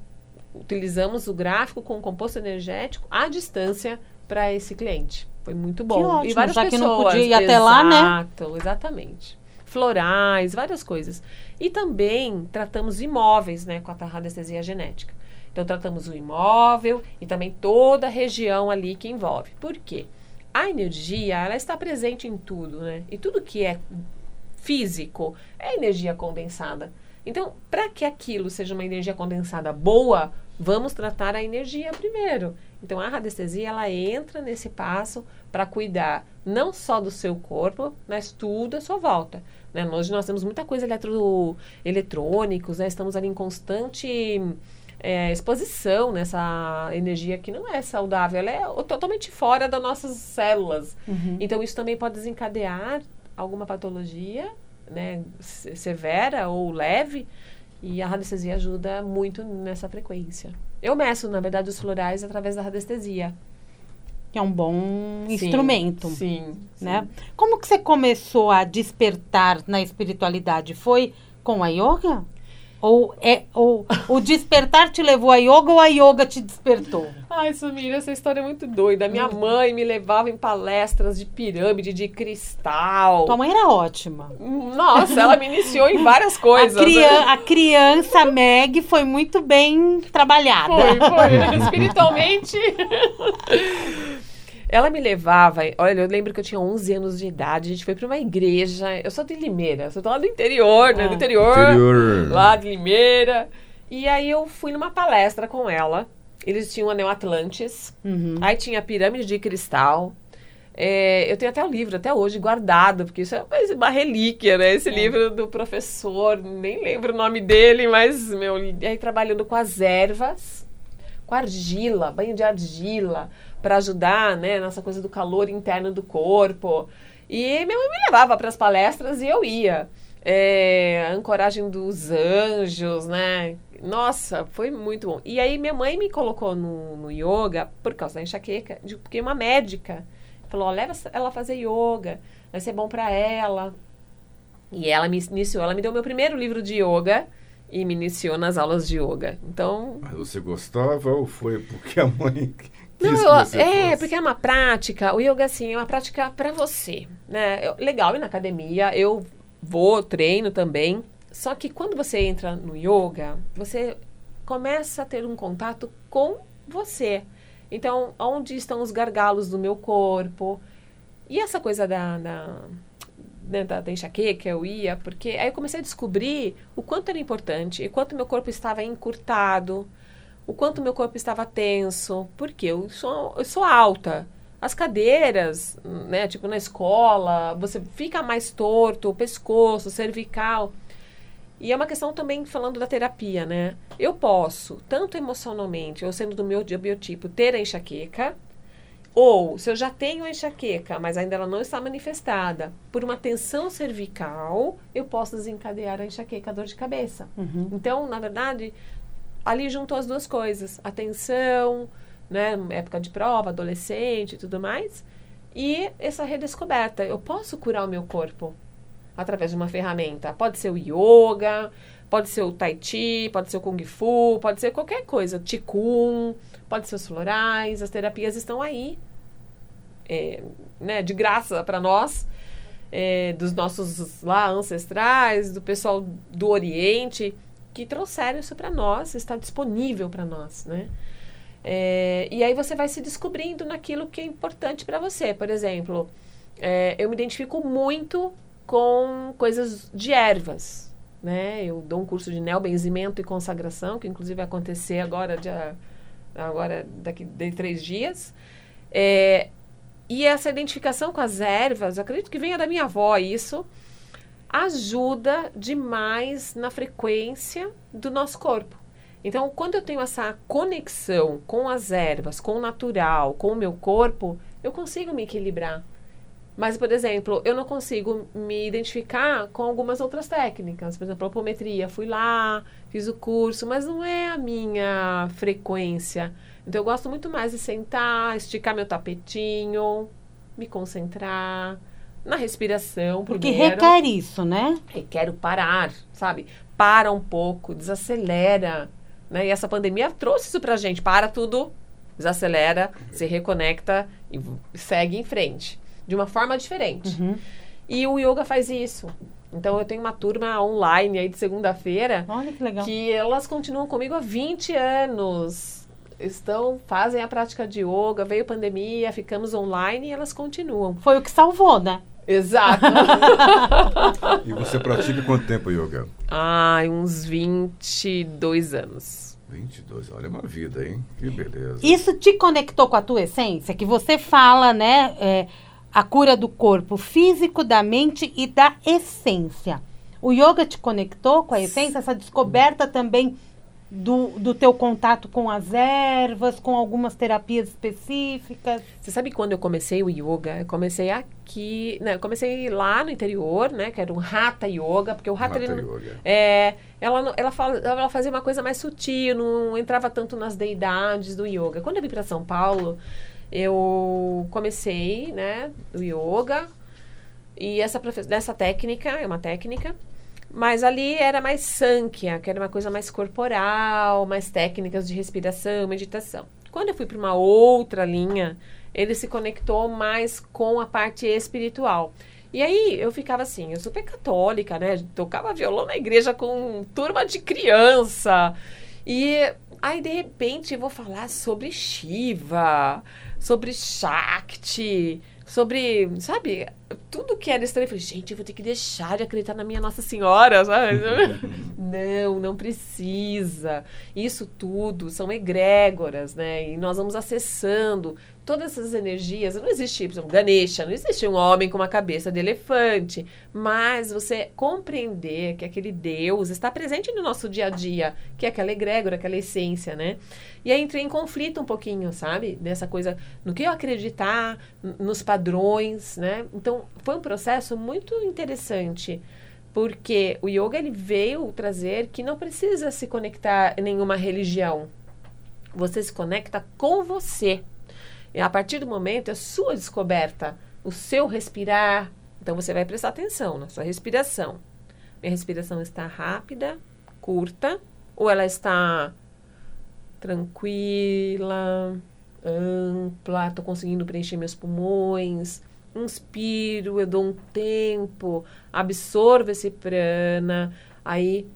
utilizamos o gráfico com o composto energético à distância para esse cliente. Foi muito bom. Ótimo, e várias já pessoas. que não podia ir até lá, né? Exato, exatamente. Florais, várias coisas. E também tratamos imóveis, né, com a radiestesia genética. Então, tratamos o imóvel e também toda a região ali que envolve. Por quê? A energia, ela está presente em tudo, né? E tudo que é físico é energia condensada. Então, para que aquilo seja uma energia condensada boa, vamos tratar a energia primeiro. Então, a radiestesia, ela entra nesse passo para cuidar não só do seu corpo, mas tudo à sua volta. Né? Hoje nós temos muita coisa eletro, eletrônicos, né? Estamos ali em constante é, exposição nessa energia que não é saudável, ela é totalmente fora das nossas células. Uhum. Então, isso também pode desencadear alguma patologia né, severa ou leve, e a radiestesia ajuda muito nessa frequência. Eu meço, na verdade, os florais através da radiestesia. Que é um bom sim, instrumento. Sim, né? Sim. Como que você começou a despertar na espiritualidade? Foi com a yoga? Ou, é, ou o despertar te levou a yoga ou a yoga te despertou? Ai, Sumira, essa história é muito doida. Minha hum. mãe me levava em palestras de pirâmide, de cristal. Tua mãe era ótima. Nossa, ela me iniciou em várias coisas. A, né? a criança Meg foi muito bem trabalhada. Foi, foi. Espiritualmente. [laughs] Ela me levava, olha, eu lembro que eu tinha 11 anos de idade, a gente foi para uma igreja, eu sou de Limeira, eu sou lá do interior, né, do ah. interior, interior, lá de Limeira. E aí eu fui numa palestra com ela, eles tinham o Anel Atlantis, uhum. aí tinha a Pirâmide de Cristal, é, eu tenho até o livro, até hoje, guardado, porque isso é uma relíquia, né? Esse é. livro do professor, nem lembro o nome dele, mas, meu, aí trabalhando com as ervas, com argila, banho de argila, para ajudar, né, nessa coisa do calor interno do corpo. E minha mãe me levava para as palestras e eu ia. É, a ancoragem dos anjos, né? Nossa, foi muito bom. E aí minha mãe me colocou no, no yoga por causa da enxaqueca, de, porque uma médica falou, oh, leva ela a fazer yoga, vai ser bom para ela. E ela me iniciou, ela me deu meu primeiro livro de yoga e me iniciou nas aulas de yoga. Então. Mas você gostava ou foi porque a mãe não, eu, é, porque é uma prática, o yoga, assim, é uma prática para você, né? Eu, legal ir na academia, eu vou, treino também, só que quando você entra no yoga, você começa a ter um contato com você. Então, onde estão os gargalos do meu corpo? E essa coisa da, da, né, da, da enxaqueca, eu ia, porque aí eu comecei a descobrir o quanto era importante e quanto meu corpo estava encurtado, o quanto meu corpo estava tenso, porque eu sou, eu sou alta. As cadeiras, né, tipo na escola, você fica mais torto, o pescoço, cervical. E é uma questão também falando da terapia, né? Eu posso, tanto emocionalmente, ou sendo do meu biotipo, ter a enxaqueca, ou se eu já tenho a enxaqueca, mas ainda ela não está manifestada, por uma tensão cervical, eu posso desencadear a enxaqueca, a dor de cabeça. Uhum. Então, na verdade, ali juntou as duas coisas: a tensão, né, época de prova, adolescente e tudo mais, e essa redescoberta. Eu posso curar o meu corpo através de uma ferramenta. Pode ser o yoga, pode ser o tai chi, pode ser o kung fu, pode ser qualquer coisa, qigong, pode ser os florais, as terapias estão aí, é, né, de graça para nós, é, dos nossos lá ancestrais, do pessoal do Oriente, que trouxeram isso para nós, está disponível para nós, né? É, e aí você vai se descobrindo naquilo que é importante para você. Por exemplo, é, eu me identifico muito com coisas de ervas, né? Eu dou um curso de neobenzimento e consagração, que inclusive vai acontecer agora, dia, agora daqui de três dias. É, e essa identificação com as ervas, acredito que venha da minha avó isso, ajuda demais na frequência do nosso corpo. Então, quando eu tenho essa conexão com as ervas, com o natural, com o meu corpo, eu consigo me equilibrar. Mas, por exemplo, eu não consigo me identificar com algumas outras técnicas. Por exemplo, a apometria. Fui lá, fiz o curso, mas não é a minha frequência. Então, eu gosto muito mais de sentar, esticar meu tapetinho, me concentrar na respiração. Porque primeiro. requer isso, né? Requer parar, sabe? Para um pouco, desacelera. Né? E essa pandemia trouxe isso pra gente. Para tudo, desacelera, se reconecta e segue em frente de uma forma diferente. Uhum. E o yoga faz isso. Então eu tenho uma turma online aí de segunda-feira. Olha que legal. Que elas continuam comigo há 20 anos. Estão, fazem a prática de yoga, veio pandemia, ficamos online e elas continuam. Foi o que salvou, né? Exato. [laughs] e você pratica quanto tempo yoga? Ah, uns 22 anos. 22, olha uma vida, hein? Que beleza. Isso te conectou com a tua essência? Que você fala, né? É, a cura do corpo físico, da mente e da essência. O yoga te conectou com a essência, essa descoberta também do, do teu contato com as ervas, com algumas terapias específicas? Você sabe quando eu comecei o yoga? Eu comecei aqui, né? Eu comecei lá no interior, né? Que era um Hatha Yoga, porque o Hatha, hatha ele, yoga. É, ela, ela, fala, ela fazia uma coisa mais sutil, não entrava tanto nas deidades do yoga. Quando eu vim para São Paulo, eu comecei, né, o yoga. E essa, essa técnica, é uma técnica, mas ali era mais sankhya, que era uma coisa mais corporal, mais técnicas de respiração, meditação. Quando eu fui para uma outra linha, ele se conectou mais com a parte espiritual. E aí eu ficava assim, eu super católica, né? Tocava violão na igreja com turma de criança. E aí, de repente, eu vou falar sobre Shiva, sobre Shakti, sobre, sabe, tudo que era estranho. Eu falei, gente, eu vou ter que deixar de acreditar na minha Nossa Senhora, sabe? [laughs] não, não precisa. Isso tudo são egrégoras, né? E nós vamos acessando todas essas energias. Não existe, exemplo, Ganesha, não existe um homem com uma cabeça de elefante. Mas você compreender que aquele Deus está presente no nosso dia a dia, que é aquela egrégora, aquela essência, né? E aí entrei em conflito um pouquinho, sabe? Nessa coisa, no que eu acreditar, nos padrões, né? Então, foi um processo muito interessante porque o yoga ele veio trazer que não precisa se conectar em nenhuma religião. Você se conecta com você. E a partir do momento, é a sua descoberta, o seu respirar. Então você vai prestar atenção na sua respiração. Minha respiração está rápida, curta, ou ela está tranquila, ampla, estou conseguindo preencher meus pulmões. Inspiro, eu dou um tempo, absorvo esse prana, aí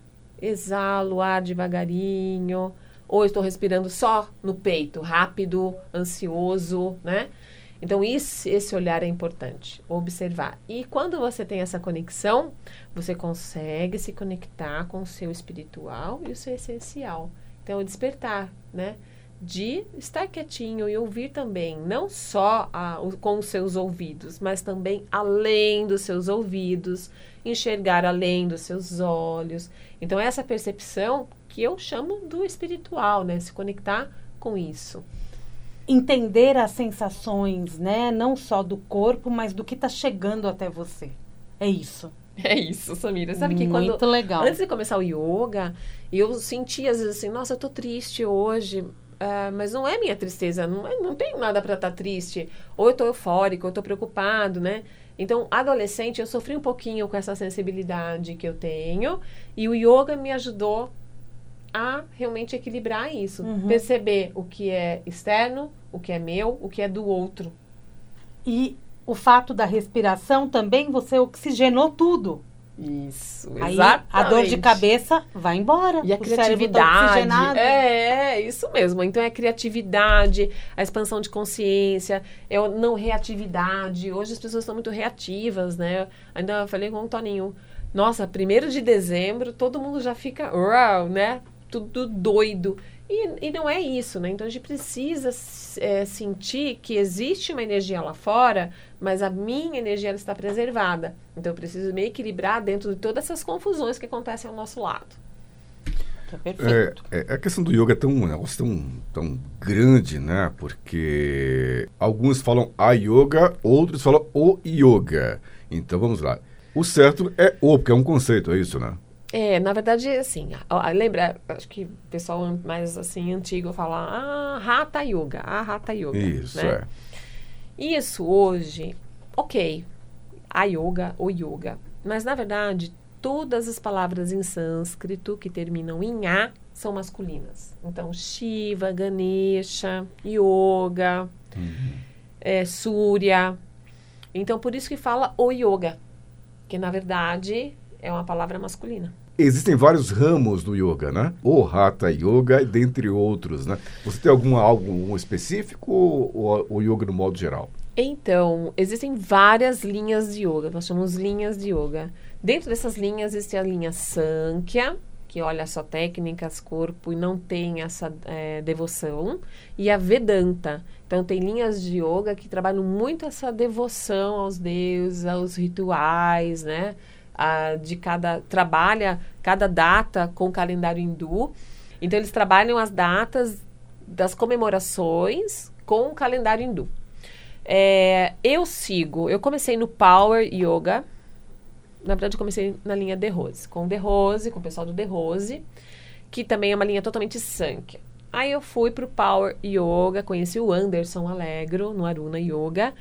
exalo o ar devagarinho ou estou respirando só no peito, rápido, ansioso, né? Então, isso, esse olhar é importante, observar. E quando você tem essa conexão, você consegue se conectar com o seu espiritual e o seu essencial. Então, despertar, né? De estar quietinho e ouvir também, não só a, o, com os seus ouvidos, mas também além dos seus ouvidos, enxergar além dos seus olhos. Então, essa percepção que eu chamo do espiritual, né? Se conectar com isso entender as sensações, né? Não só do corpo, mas do que está chegando até você. É isso. [laughs] É isso, Samira. Sabe que Muito quando legal. antes de começar o yoga, eu sentia às vezes assim, nossa, eu tô triste hoje. ah, mas não é minha tristeza, não, é, não tenho nada para estar triste. Ou eu tô eufórico, ou eu tô preocupado, né? Então, adolescente, eu sofri um pouquinho com essa sensibilidade que eu tenho. E o yoga me ajudou a realmente equilibrar isso. Uhum. Perceber o que é externo, o que é meu, o que é do outro. E o fato da respiração também, você oxigenou tudo. Isso, Aí a dor de cabeça vai embora. E a tá criatividade. oxigenado. É, é, isso mesmo. Então é a criatividade, a expansão de consciência, é a não reatividade. Hoje as pessoas estão muito reativas, né? Ainda falei com o Toninho. Nossa, primeiro de dezembro, todo mundo já fica, uau, né? Tudo doido. E, e não é isso, né? Então a gente precisa é, sentir que existe uma energia lá fora, mas a minha energia ela está preservada. Então eu preciso me equilibrar dentro de todas essas confusões que acontecem ao nosso lado. Tá perfeito. É, é, a questão do yoga é tão, um negócio tão, tão grande, né? Porque alguns falam a yoga, outros falam o yoga. Então vamos lá. O certo é o, porque é um conceito, é isso, né? É, na verdade, assim, ó, lembra, acho que o pessoal mais assim antigo fala, ah, Hatha Yoga, ah, Hatha Yoga. Isso, né? é. Isso hoje, ok, a yoga ou yoga. Mas na verdade, todas as palavras em sânscrito que terminam em A são masculinas. Então, Shiva, Ganesha, Yoga, é, Surya. Então, por isso que fala o yoga, que na verdade é uma palavra masculina. Existem vários ramos do yoga, né? O Hatha Yoga, dentre outros, né? Você tem algum algo específico ou o yoga no modo geral? Então, existem várias linhas de yoga, nós chamamos linhas de yoga. Dentro dessas linhas existe a linha Sankhya, que olha só técnicas, corpo e não tem essa eh, devoção, e a Vedanta. Então, tem linhas de yoga que trabalham muito essa devoção aos deuses, aos rituais, né? De cada. trabalha cada data com o calendário hindu. Então, eles trabalham as datas das comemorações com o calendário hindu. É, eu sigo, eu comecei no Power Yoga. Na verdade, comecei na linha De Rose, com o Rose, com o pessoal do De Rose, que também é uma linha totalmente Sankhya. Aí eu fui pro Power Yoga, conheci o Anderson Alegro no Aruna Yoga.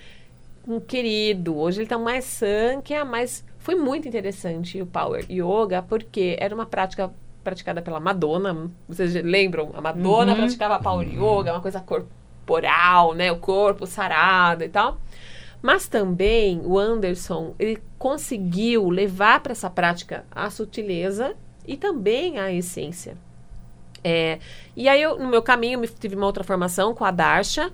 Um querido, hoje ele tá mais Sankhya, mas foi muito interessante o Power Yoga, porque era uma prática praticada pela Madonna. Vocês lembram? A Madonna Uhum. praticava Power Yoga, uma coisa corporal, né? O corpo sarado e tal. Mas também o Anderson, ele conseguiu levar para essa prática a sutileza e também a essência. É, e aí, eu, no meu caminho, me tive uma outra formação com a Darsha.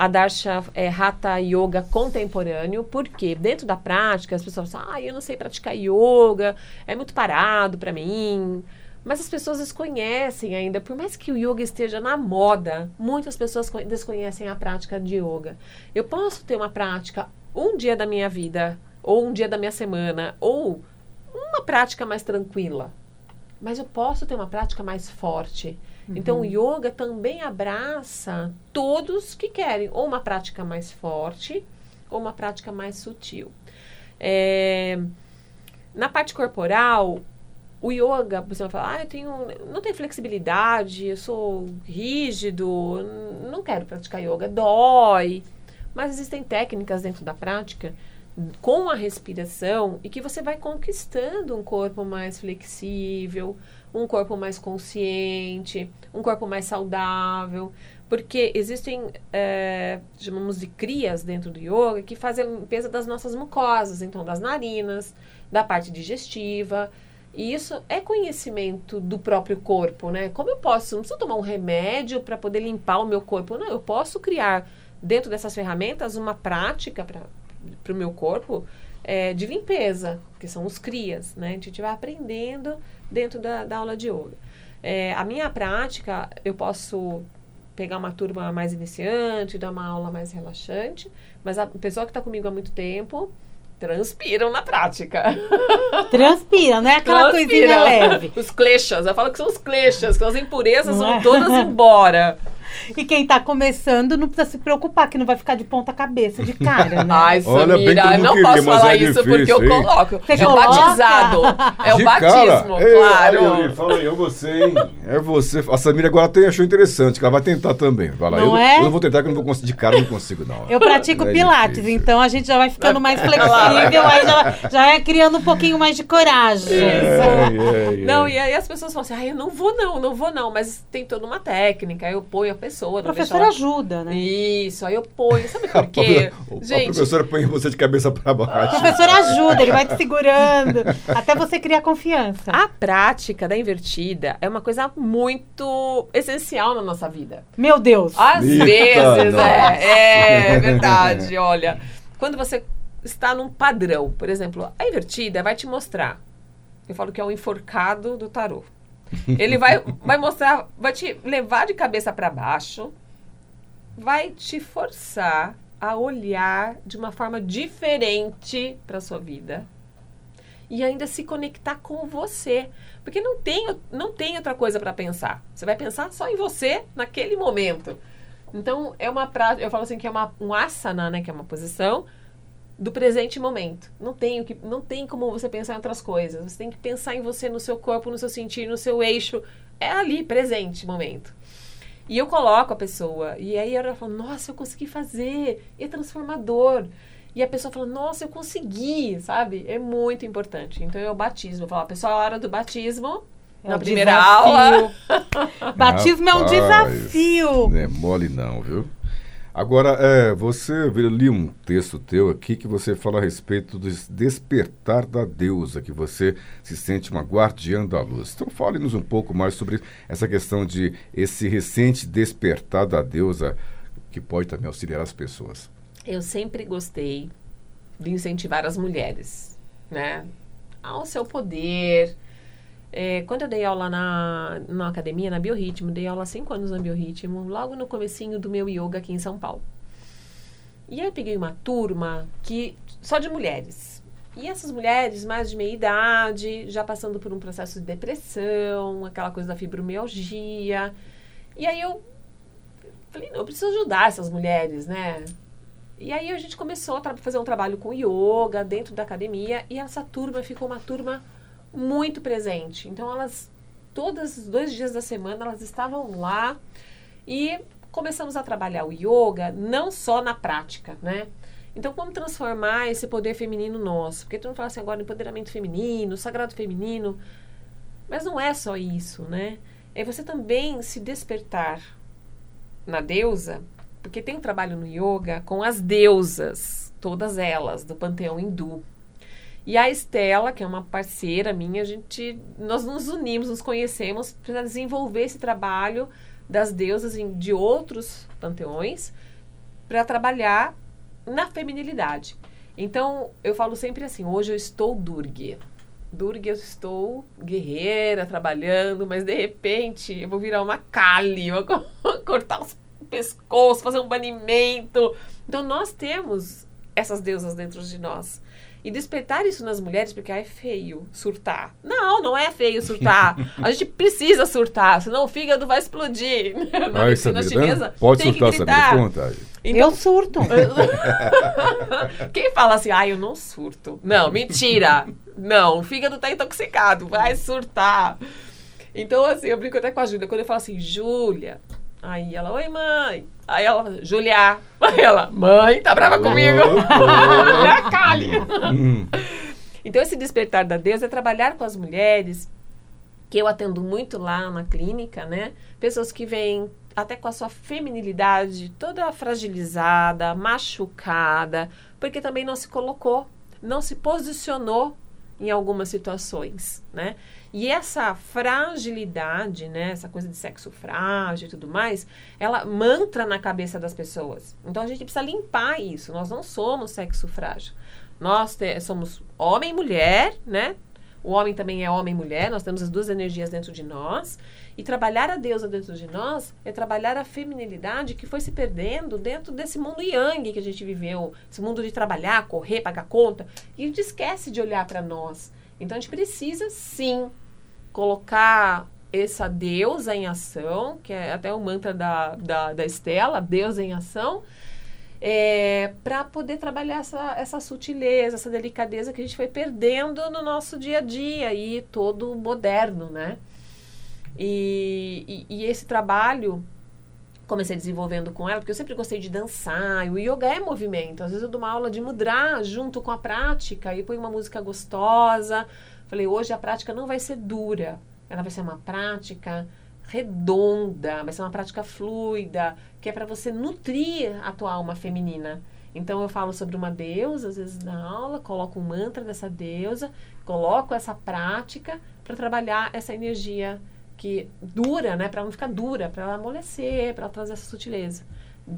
A Darsha é Hatha Yoga contemporâneo, porque dentro da prática as pessoas falam, ah, eu não sei praticar yoga, é muito parado para mim. Mas as pessoas desconhecem ainda, por mais que o yoga esteja na moda, muitas pessoas co- desconhecem a prática de yoga. Eu posso ter uma prática um dia da minha vida, ou um dia da minha semana, ou uma prática mais tranquila. Mas eu posso ter uma prática mais forte. Então, o yoga também abraça todos que querem ou uma prática mais forte ou uma prática mais sutil. É, na parte corporal, o yoga, você vai falar, ah, eu tenho, não tenho flexibilidade, eu sou rígido, não quero praticar yoga, dói. Mas existem técnicas dentro da prática com a respiração e que você vai conquistando um corpo mais flexível, um corpo mais consciente, um corpo mais saudável. Porque existem, é, chamamos de crias dentro do yoga, que fazem a limpeza das nossas mucosas, então das narinas, da parte digestiva. E isso é conhecimento do próprio corpo, né? Como eu posso, não preciso tomar um remédio para poder limpar o meu corpo, não, eu posso criar dentro dessas ferramentas, uma prática para o meu corpo é, de limpeza, que são os crias, né? A gente vai aprendendo dentro da, da aula de yoga. É, a minha prática, eu posso pegar uma turma mais iniciante, dar uma aula mais relaxante, mas a pessoa que está comigo há muito tempo transpiram na prática. [laughs] Transpiram, não é aquela Transpiram. coisinha leve. Os kleshas, eu falo que são os kleshas, que as impurezas não vão é? todas [laughs] embora. E quem tá começando não precisa se preocupar, que não vai ficar de ponta cabeça, de cara, né? [laughs] Ai, Samira, Olha, bem que eu não, não queria, posso falar é isso difícil, porque eu coloco. Você é coloca? o batizado. É de o batismo, cara? claro. Ei, fala aí, é você, hein? É você. A Samira agora tem, achou interessante, que ela vai tentar também. Vai lá. Não eu, é? eu não vou tentar, que eu não vou conseguir. De cara, eu não consigo, não. Eu pratico é Pilates, difícil. então a gente já vai ficando mais [laughs] flexível, aí já, já é criando um pouquinho mais de coragem. É, é, não, e aí as pessoas falam assim, ai, eu não vou não, não vou não. Mas tem toda uma técnica, eu ponho a pessoa. O professor ajuda, né? Isso, aí eu ponho. Sabe por [laughs] quê? a, Gente, a professora põe você de cabeça para baixo. O professor ajuda, ele vai te segurando, até você criar confiança. A prática da invertida é uma coisa muito essencial na nossa vida. Meu Deus! Às Eita, vezes, é, é verdade, olha. Quando você está num padrão, por exemplo, a invertida vai te mostrar. Eu falo que é o enforcado do tarô. Ele vai, vai mostrar, vai te levar de cabeça para baixo, vai te forçar a olhar de uma forma diferente para sua vida e ainda se conectar com você, porque não tem, não tem outra coisa para pensar. Você vai pensar só em você naquele momento. Então é uma prática, eu falo assim que é uma um asana, né, que é uma posição do presente momento. Não tem, que, não tem como você pensar em outras coisas. Você tem que pensar em você, no seu corpo, no seu sentir, no seu eixo. É ali, presente momento. E eu coloco a pessoa. E aí ela fala, nossa, eu consegui fazer. É transformador. E a pessoa fala, nossa, eu consegui, sabe? É muito importante. Então, é o batismo. Eu falo, pessoal, a hora do batismo, é na primeira desafio. aula. [laughs] batismo Rapaz, é um desafio. Não é mole não, viu? Agora, é, você eu li um texto teu aqui que você fala a respeito do despertar da deusa, que você se sente uma guardiã da luz. Então, fale-nos um pouco mais sobre essa questão de esse recente despertar da deusa, que pode também auxiliar as pessoas. Eu sempre gostei de incentivar as mulheres, né, ao seu poder, é, quando eu dei aula na, na academia, na Biorritmo, dei aula há cinco anos na Biorritmo, logo no comecinho do meu yoga aqui em São Paulo. E aí eu peguei uma turma que só de mulheres. E essas mulheres mais de meia idade, já passando por um processo de depressão, aquela coisa da fibromialgia. E aí eu falei, não, eu preciso ajudar essas mulheres, né? E aí a gente começou a fazer um trabalho com yoga dentro da academia e essa turma ficou uma turma muito presente. Então elas todos os dois dias da semana elas estavam lá e começamos a trabalhar o yoga não só na prática, né? Então, como transformar esse poder feminino nosso? Porque tu não fala assim agora empoderamento feminino, sagrado feminino, mas não é só isso, né? É você também se despertar na deusa, porque tem um trabalho no yoga com as deusas, todas elas, do panteão hindu. E a Estela, que é uma parceira minha, a gente, nós nos unimos, nos conhecemos para desenvolver esse trabalho das deusas de outros panteões para trabalhar na feminilidade. Então, eu falo sempre assim, hoje eu estou Durgue. Durgue, eu estou guerreira, trabalhando, mas de repente eu vou virar uma Kali, vou [laughs] cortar os pescoços, fazer um banimento. Então, nós temos essas deusas dentro de nós. E despertar isso nas mulheres, porque ah, é feio surtar. Não, não é feio surtar. [laughs] A gente precisa surtar, senão o fígado vai explodir. [laughs] Na Ai, medicina chinesa, Pode surtar, Samir, fica vontade. Então, eu surto. [laughs] Quem fala assim, ah, eu não surto. Não, mentira. Não, o fígado está intoxicado, vai surtar. Então, assim, eu brinco até com a Júlia. Quando eu falo assim, Júlia, Aí ela, oi mãe. Aí ela, Julia. Aí ela, mãe, tá brava comigo? [laughs] Cale. Hum. então esse despertar da Deus é trabalhar com as mulheres, que eu atendo muito lá na clínica, né? Pessoas que vêm até com a sua feminilidade toda fragilizada, machucada, porque também não se colocou, não se posicionou em algumas situações, né? E essa fragilidade, né, essa coisa de sexo frágil e tudo mais, ela mantra na cabeça das pessoas. Então a gente precisa limpar isso. Nós não somos sexo frágil. Nós te, somos homem e mulher, né? O homem também é homem e mulher, nós temos as duas energias dentro de nós. E trabalhar a deusa dentro de nós é trabalhar a feminilidade que foi se perdendo dentro desse mundo yang que a gente viveu. Esse mundo de trabalhar, correr, pagar conta. E a gente esquece de olhar para nós. Então a gente precisa sim colocar essa deusa em ação, que é até o mantra da, da, da Estela, deusa em ação, é, para poder trabalhar essa, essa sutileza, essa delicadeza que a gente foi perdendo no nosso dia a dia e todo moderno, né? E, e, e esse trabalho comecei desenvolvendo com ela, porque eu sempre gostei de dançar, e o yoga é movimento. Às vezes eu dou uma aula de mudra junto com a prática e põe uma música gostosa. Falei, hoje a prática não vai ser dura, ela vai ser uma prática redonda, vai ser uma prática fluida, que é para você nutrir a tua alma feminina. Então eu falo sobre uma deusa, às vezes na aula, coloco um mantra dessa deusa, coloco essa prática para trabalhar essa energia que dura, né, para não ficar dura, para ela amolecer, para ela trazer essa sutileza,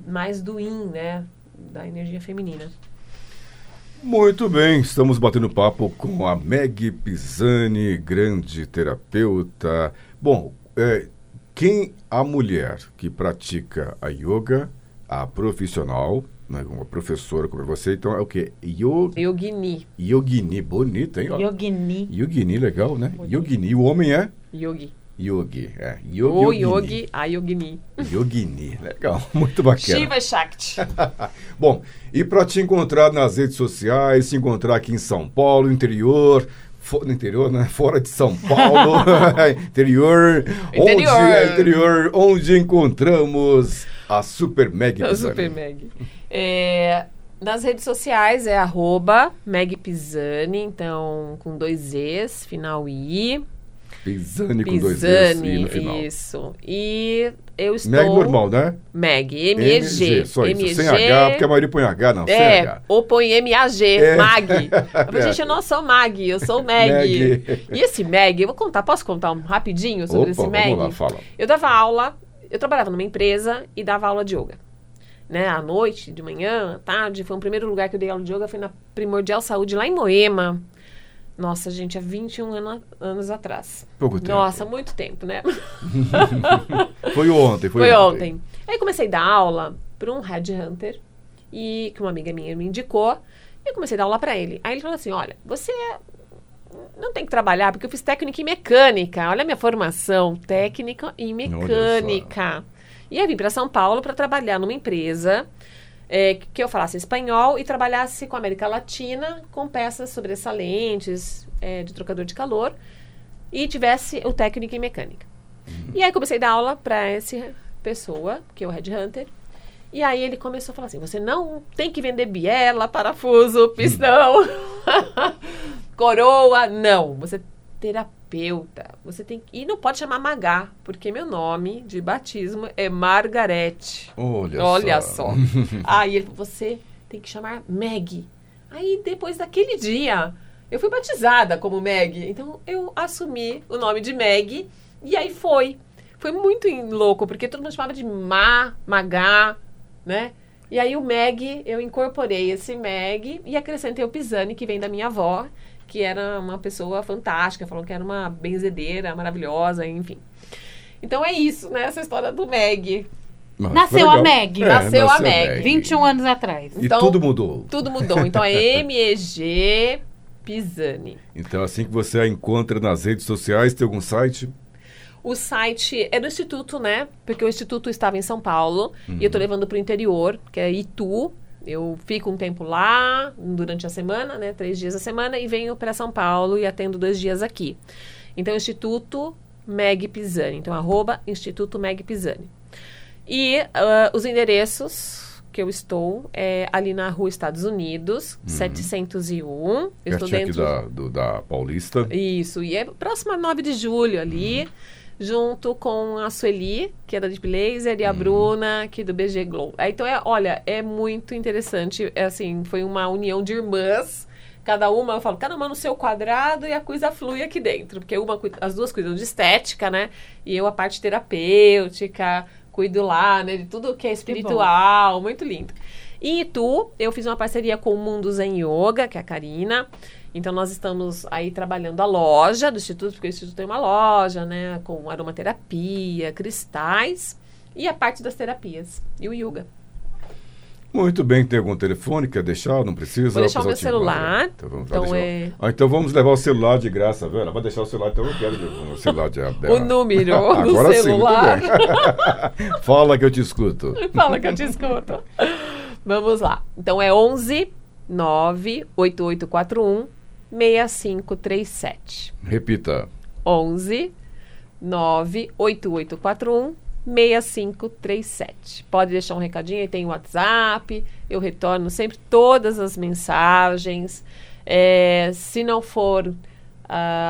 mais do yin, né, da energia feminina. Muito bem, estamos batendo papo com a Meg Pisani, grande terapeuta. Bom, é, quem a mulher que pratica a yoga, a profissional, né, uma professora como você, então é o quê? Yo... Yogini. Yogini, bonito, hein? Yogini. Yogini, legal, né? Bonito. Yogini, o homem é? Yogi. Yogi, é. Yogi, o Yogi, a Yogini. Yogini, legal, [laughs] muito bacana. Shiva Shakti. [laughs] Bom, e para te encontrar nas redes sociais, se encontrar aqui em São Paulo, interior, no interior, né? [laughs] Fora de São Paulo, interior, interior. Onde, é interior, onde encontramos a Super Meg A Super Meg. É, nas redes sociais é arroba Meg Pisani, então com dois E's, final I. Pisani com dois E's no final. Isso. E eu estou... Meg normal, né? Meg, M-E-G. Só isso, M-E-G. sem H, porque a maioria põe H, não, é, sem H. ou põe M-A-G, é. Mag. [laughs] Eu gente, eu não sou Mag, eu sou Meg. Meg. E esse Meg, eu vou contar, posso contar um rapidinho sobre Opa, esse Meg? vamos lá, fala. Eu dava aula, eu trabalhava numa empresa e dava aula de yoga. Né, à noite, de manhã, à tarde, foi o primeiro lugar que eu dei aula de yoga, foi na Primordial Saúde, lá em Moema. Nossa, gente, há 21 ano, anos atrás. Pouco tempo. Nossa, muito tempo, né? [laughs] foi ontem, foi, foi ontem. ontem. Aí comecei a dar aula para um headhunter e que uma amiga minha me indicou. E eu comecei a dar aula para ele. Aí ele falou assim: "Olha, você não tem que trabalhar porque eu fiz técnica em mecânica. Olha a minha formação, técnica em mecânica. E aí vim para São Paulo para trabalhar numa empresa é, que eu falasse espanhol e trabalhasse com a América Latina com peças sobressalentes é, de trocador de calor e tivesse o técnico em mecânica. Uhum. E aí comecei a dar aula para essa pessoa, que é o Red Hunter. E aí ele começou a falar assim: você não tem que vender biela, parafuso, pistão, [laughs] coroa, não. Você terapeuta. Você tem e não pode chamar Magá, porque meu nome de batismo é Margarete. Olha, Olha só. só. [laughs] Aí ele você tem que chamar Meg. Aí depois daquele dia, eu fui batizada como Meg. Então eu assumi o nome de Meg e aí foi. Foi muito louco, porque todo mundo chamava de Ma, Magá, né? E aí o Meg, eu incorporei esse Meg e acrescentei o Pisani, que vem da minha avó que era uma pessoa fantástica, falou que era uma benzedeira maravilhosa, enfim. Então é isso, né? Essa história do Meg. Mas nasceu a Meg. É, nasceu, nasceu, a Meg. Meg. 21 anos atrás. E então, tudo mudou. Tudo mudou. Então é [laughs] M-E-G Pisani. Então assim que você a encontra nas redes sociais, tem algum site? O site é do Instituto, né? Porque o Instituto estava em São Paulo uhum. e eu estou levando para o interior, que é Itu, eu fico um tempo lá durante a semana, né, três dias a semana, e venho para São Paulo e atendo dois dias aqui. Então, Instituto Meg Pisani. Então, arroba Instituto Meg Pisani. E uh, os endereços que eu estou é ali na rua Estados Unidos, uhum. 701. Eu estou dentro da, do, da Paulista. Isso, e é próximo a 9 de julho ali. Uhum junto com a Sueli, que é da Deep Laser, e a uhum. Bruna, que é do BG Glow. Então, é, olha, é muito interessante. É assim, foi uma união de irmãs cada uma, eu falo, cada uma no seu quadrado e a coisa flui aqui dentro. Porque uma, as duas cuidam de estética, né? E eu a parte terapêutica, cuido lá, né? De tudo que é espiritual, que muito lindo. E em Itu, eu fiz uma parceria com o Mundo Zen Yoga, que é a Karina. Então, nós estamos aí trabalhando a loja do Instituto, porque o Instituto tem uma loja, né? Com aromaterapia, cristais e a parte das terapias e o yoga. Muito bem, tem algum telefone? Quer deixar? Não precisa? Vou deixar o meu celular. Então vamos, então, é... ah, então vamos levar o celular de graça, velho. Vai deixar o celular, então eu quero o celular de, dela. O número [laughs] do celular. Sim, [laughs] Fala que eu te escuto. [laughs] Fala que eu te escuto. vamos lá. Então é 11 98841 6537. Repita. 11 98841 6537. Pode deixar um recadinho, aí tem o WhatsApp, eu retorno sempre todas as mensagens. É, se não for uh,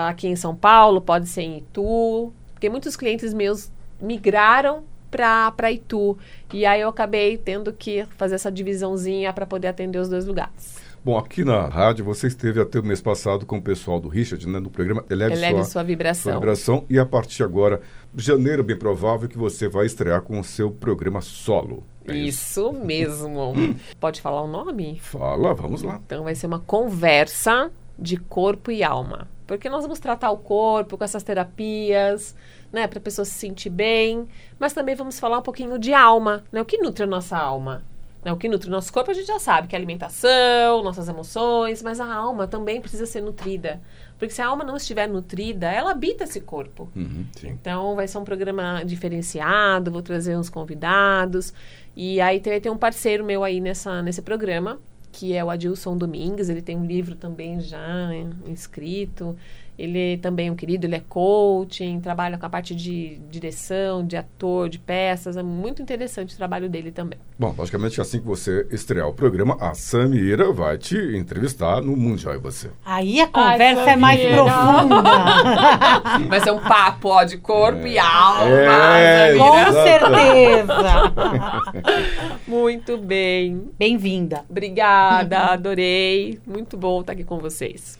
aqui em São Paulo, pode ser em Itu, porque muitos clientes meus migraram para Itu. E aí eu acabei tendo que fazer essa divisãozinha para poder atender os dois lugares. Bom, aqui na rádio você esteve até o mês passado com o pessoal do Richard, né, no programa Eleve, Eleve sua, sua, vibração. sua vibração. E a partir agora, janeiro, bem provável que você vai estrear com o seu programa solo. É isso? isso mesmo. [laughs] Pode falar o nome? Fala, vamos lá. Então vai ser uma conversa de corpo e alma. Porque nós vamos tratar o corpo com essas terapias, né, para a pessoa se sentir bem, mas também vamos falar um pouquinho de alma, né? O que nutre a nossa alma? Né? O que nutre o nosso corpo a gente já sabe, que é a alimentação, nossas emoções, mas a alma também precisa ser nutrida. Porque se a alma não estiver nutrida, ela habita esse corpo. Uhum, então vai ser um programa diferenciado, vou trazer uns convidados. E aí tem, tem um parceiro meu aí nessa, nesse programa, que é o Adilson Domingues, ele tem um livro também já escrito. Ele também é um querido, ele é coaching, trabalha com a parte de direção, de ator, de peças. É muito interessante o trabalho dele também. Bom, logicamente, assim que você estrear o programa, a Samira vai te entrevistar no Mundial e você. Aí a conversa Ai, é mais profunda. [laughs] vai ser um papo ó, de corpo é. e alma. É, com certeza. [laughs] muito bem. Bem-vinda. Obrigada, adorei. Muito bom estar aqui com vocês.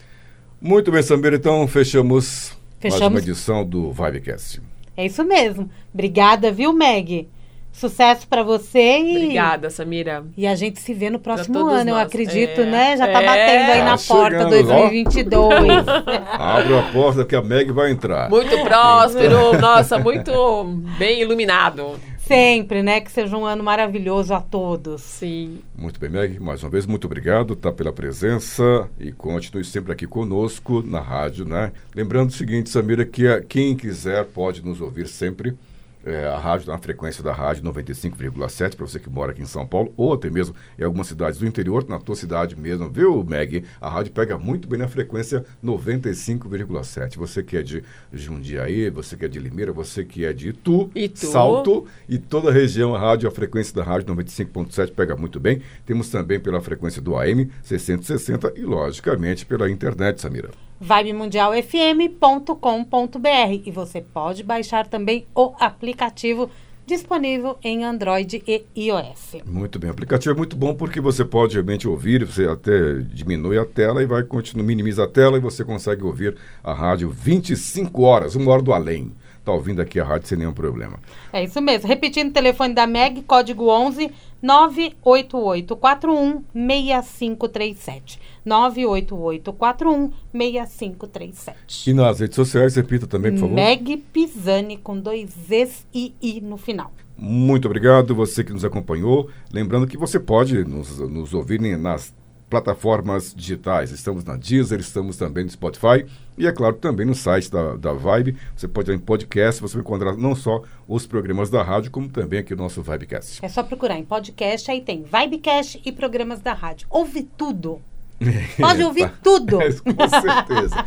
Muito bem, Samira, então fechamos, fechamos mais uma edição do Vibecast. É isso mesmo. Obrigada, viu, Meg? Sucesso para você e. Obrigada, Samira. E a gente se vê no próximo ano, nós. eu acredito, é. né? Já tá é. batendo aí na tá porta chegando, 2022. [laughs] Abre a porta que a Meg vai entrar. Muito próspero, nossa, muito bem iluminado. Sempre, né? Que seja um ano maravilhoso a todos. Sim. Muito bem, Meg. Mais uma vez, muito obrigado tá, pela presença e continue sempre aqui conosco na rádio, né? Lembrando o seguinte, Samira, que a, quem quiser pode nos ouvir sempre é, a rádio, na frequência da rádio 95,7, para você que mora aqui em São Paulo, ou até mesmo em algumas cidades do interior, na tua cidade mesmo, viu, Meg? A rádio pega muito bem na frequência 95,7. Você que é de Jundiaí, você que é de Limeira, você que é de Itu, Itu. Salto e toda a região, a rádio, a frequência da rádio 95,7 pega muito bem. Temos também pela frequência do AM 660 e, logicamente, pela internet, Samira vibemundialfm.com.br e você pode baixar também o aplicativo disponível em Android e iOS. Muito bem, o aplicativo é muito bom porque você pode realmente ouvir, você até diminui a tela e vai continuar minimiza a tela e você consegue ouvir a rádio 25 horas, uma hora do além. Está ouvindo aqui a rádio sem nenhum problema. É isso mesmo. Repetindo o telefone da MEG, código 11 98841 6537. 98841 6537. E nas redes sociais, repita também, por favor. Meg Pisani com dois Z's e I no final. Muito obrigado, você que nos acompanhou. Lembrando que você pode nos, nos ouvir nas plataformas digitais. Estamos na Deezer, estamos também no Spotify e, é claro, também no site da, da Vibe. Você pode ir em podcast, você vai encontrar não só os programas da rádio, como também aqui o nosso Vibecast. É só procurar em podcast, aí tem Vibecast e programas da rádio. Ouve tudo. [laughs] Pode ouvir tudo. [laughs] Com certeza.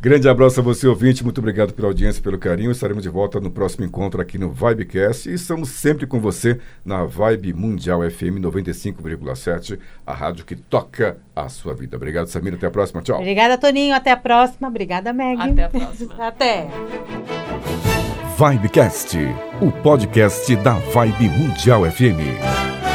Grande abraço a você, ouvinte. Muito obrigado pela audiência, pelo carinho. Estaremos de volta no próximo encontro aqui no Vibecast. E estamos sempre com você na Vibe Mundial FM 95,7, a rádio que toca a sua vida. Obrigado, Samira. Até a próxima. Tchau. Obrigada, Toninho. Até a próxima. Obrigada, Meg. Até a próxima. [laughs] Até. Vibecast, o podcast da Vibe Mundial FM.